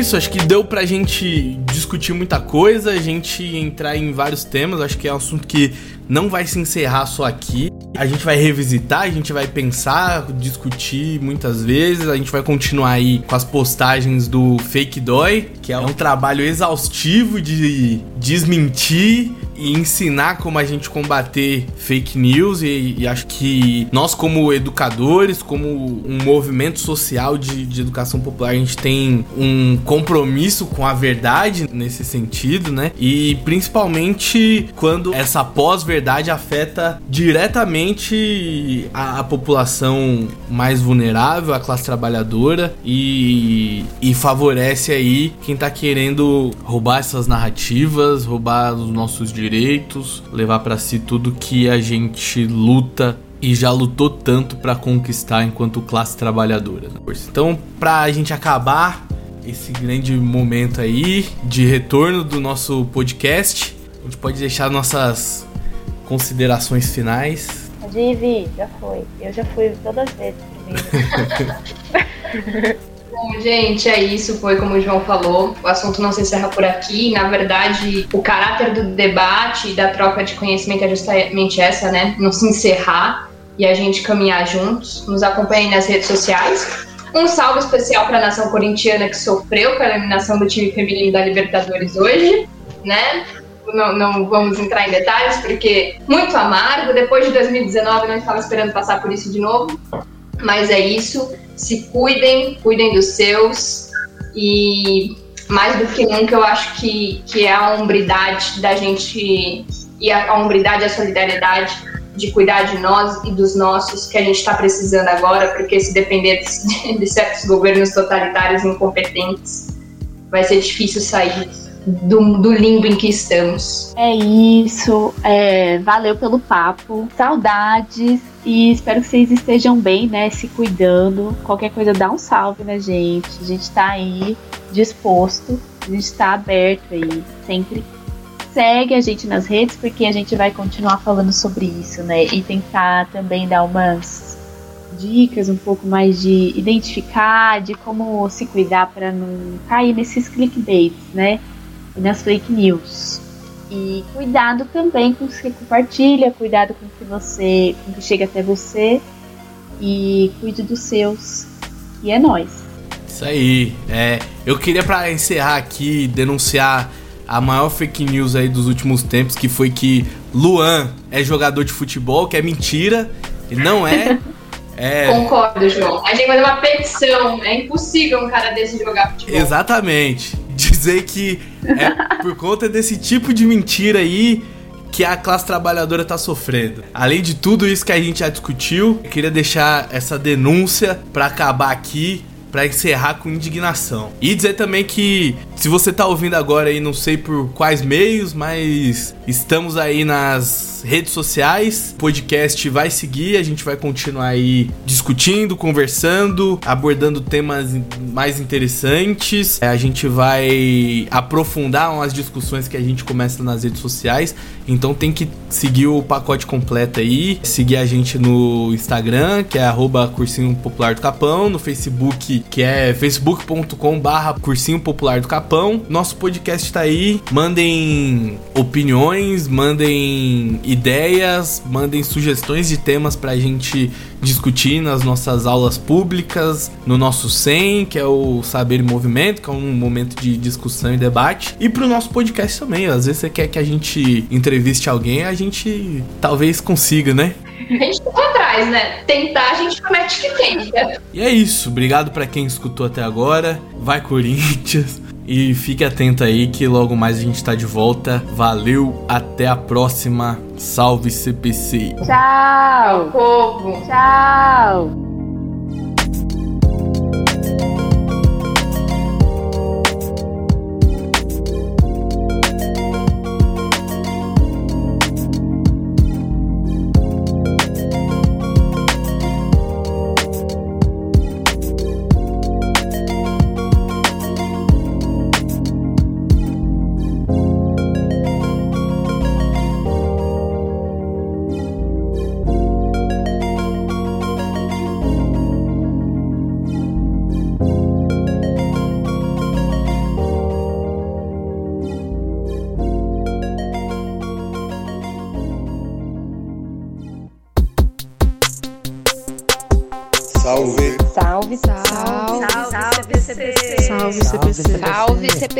Isso, acho que deu pra gente discutir muita coisa, a gente entrar em vários temas, acho que é um assunto que não vai se encerrar só aqui. A gente vai revisitar, a gente vai pensar, discutir muitas vezes. A gente vai continuar aí com as postagens do Fake Dói, que é um trabalho exaustivo de desmentir e ensinar como a gente combater fake news. E, e acho que nós, como educadores, como um movimento social de, de educação popular, a gente tem um compromisso com a verdade nesse sentido, né? E principalmente quando essa pós-verdade afeta diretamente a, a, população mais vulnerável, a classe trabalhadora, e, e favorece aí quem tá querendo roubar essas narrativas, roubar os nossos direitos direitos, levar para si tudo que a gente luta e já lutou tanto para conquistar enquanto classe trabalhadora. Né? Então, para a gente acabar esse grande momento aí de retorno do nosso podcast, a gente pode deixar nossas considerações finais. Divi, já foi. Eu já fui todas as vezes primeiro. Bom, gente, é isso. Foi como o João falou. O assunto não se encerra por aqui. Na verdade, o caráter do debate e da troca de conhecimento é justamente essa, né? Não se encerrar e a gente caminhar juntos. Nos acompanhem nas redes sociais. Um salve especial para a nação corintiana que sofreu com a eliminação do time feminino da Libertadores hoje, né? Não, não, vamos entrar em detalhes, porque muito amargo. Depois de 2019, não estava esperando passar por isso de novo. Mas é isso se cuidem, cuidem dos seus e mais do que nunca eu acho que, que é a hombridade da gente e a, a hombridade e a solidariedade de cuidar de nós e dos nossos que a gente está precisando agora, porque se depender de, de certos governos totalitários incompetentes, vai ser difícil sair do, do limbo em que estamos. É isso. É, valeu pelo papo. Saudades. E espero que vocês estejam bem, né? Se cuidando. Qualquer coisa, dá um salve na gente. A gente tá aí disposto. A gente tá aberto aí. Sempre segue a gente nas redes, porque a gente vai continuar falando sobre isso, né? E tentar também dar umas dicas um pouco mais de identificar, de como se cuidar para não cair nesses clickbaits, né? E nas fake news. E cuidado também com o que você compartilha, cuidado com o que você, com o que chega até você e cuide dos seus. E é nós. Isso aí. É, eu queria para encerrar aqui denunciar a maior fake news aí dos últimos tempos, que foi que Luan é jogador de futebol, que é mentira. Ele não é. É... Concordo, João. A gente vai fazer uma petição. É impossível um cara desse jogar futebol. Exatamente dizer que é por conta desse tipo de mentira aí que a classe trabalhadora tá sofrendo. Além de tudo isso que a gente já discutiu, eu queria deixar essa denúncia para acabar aqui para encerrar com indignação. E dizer também que se você tá ouvindo agora aí, não sei por quais meios, mas estamos aí nas redes sociais. O podcast vai seguir, a gente vai continuar aí discutindo, conversando, abordando temas mais interessantes. É, a gente vai aprofundar umas discussões que a gente começa nas redes sociais. Então tem que seguir o pacote completo aí, seguir a gente no Instagram, que é arroba cursinho popular do Capão, no Facebook, que é facebook.com barra cursinho popular do Capão. Nosso podcast tá aí, mandem opiniões, mandem ideias, mandem sugestões de temas pra gente discutir nas nossas aulas públicas, no nosso SEM, que é o Saber em Movimento, que é um momento de discussão e debate, e pro nosso podcast também. Às vezes você quer que a gente entreviste alguém, a gente talvez consiga, né? A gente atrás, né? Tentar, a gente promete que tenta. E é isso. Obrigado para quem escutou até agora. Vai, Corinthians. E fique atento aí que logo mais a gente tá de volta. Valeu, até a próxima. Salve CPC. Tchau. Povo. Tchau.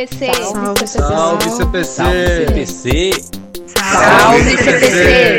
CPC. Salve CPC. Salve CPC. CPC. Salve CPC.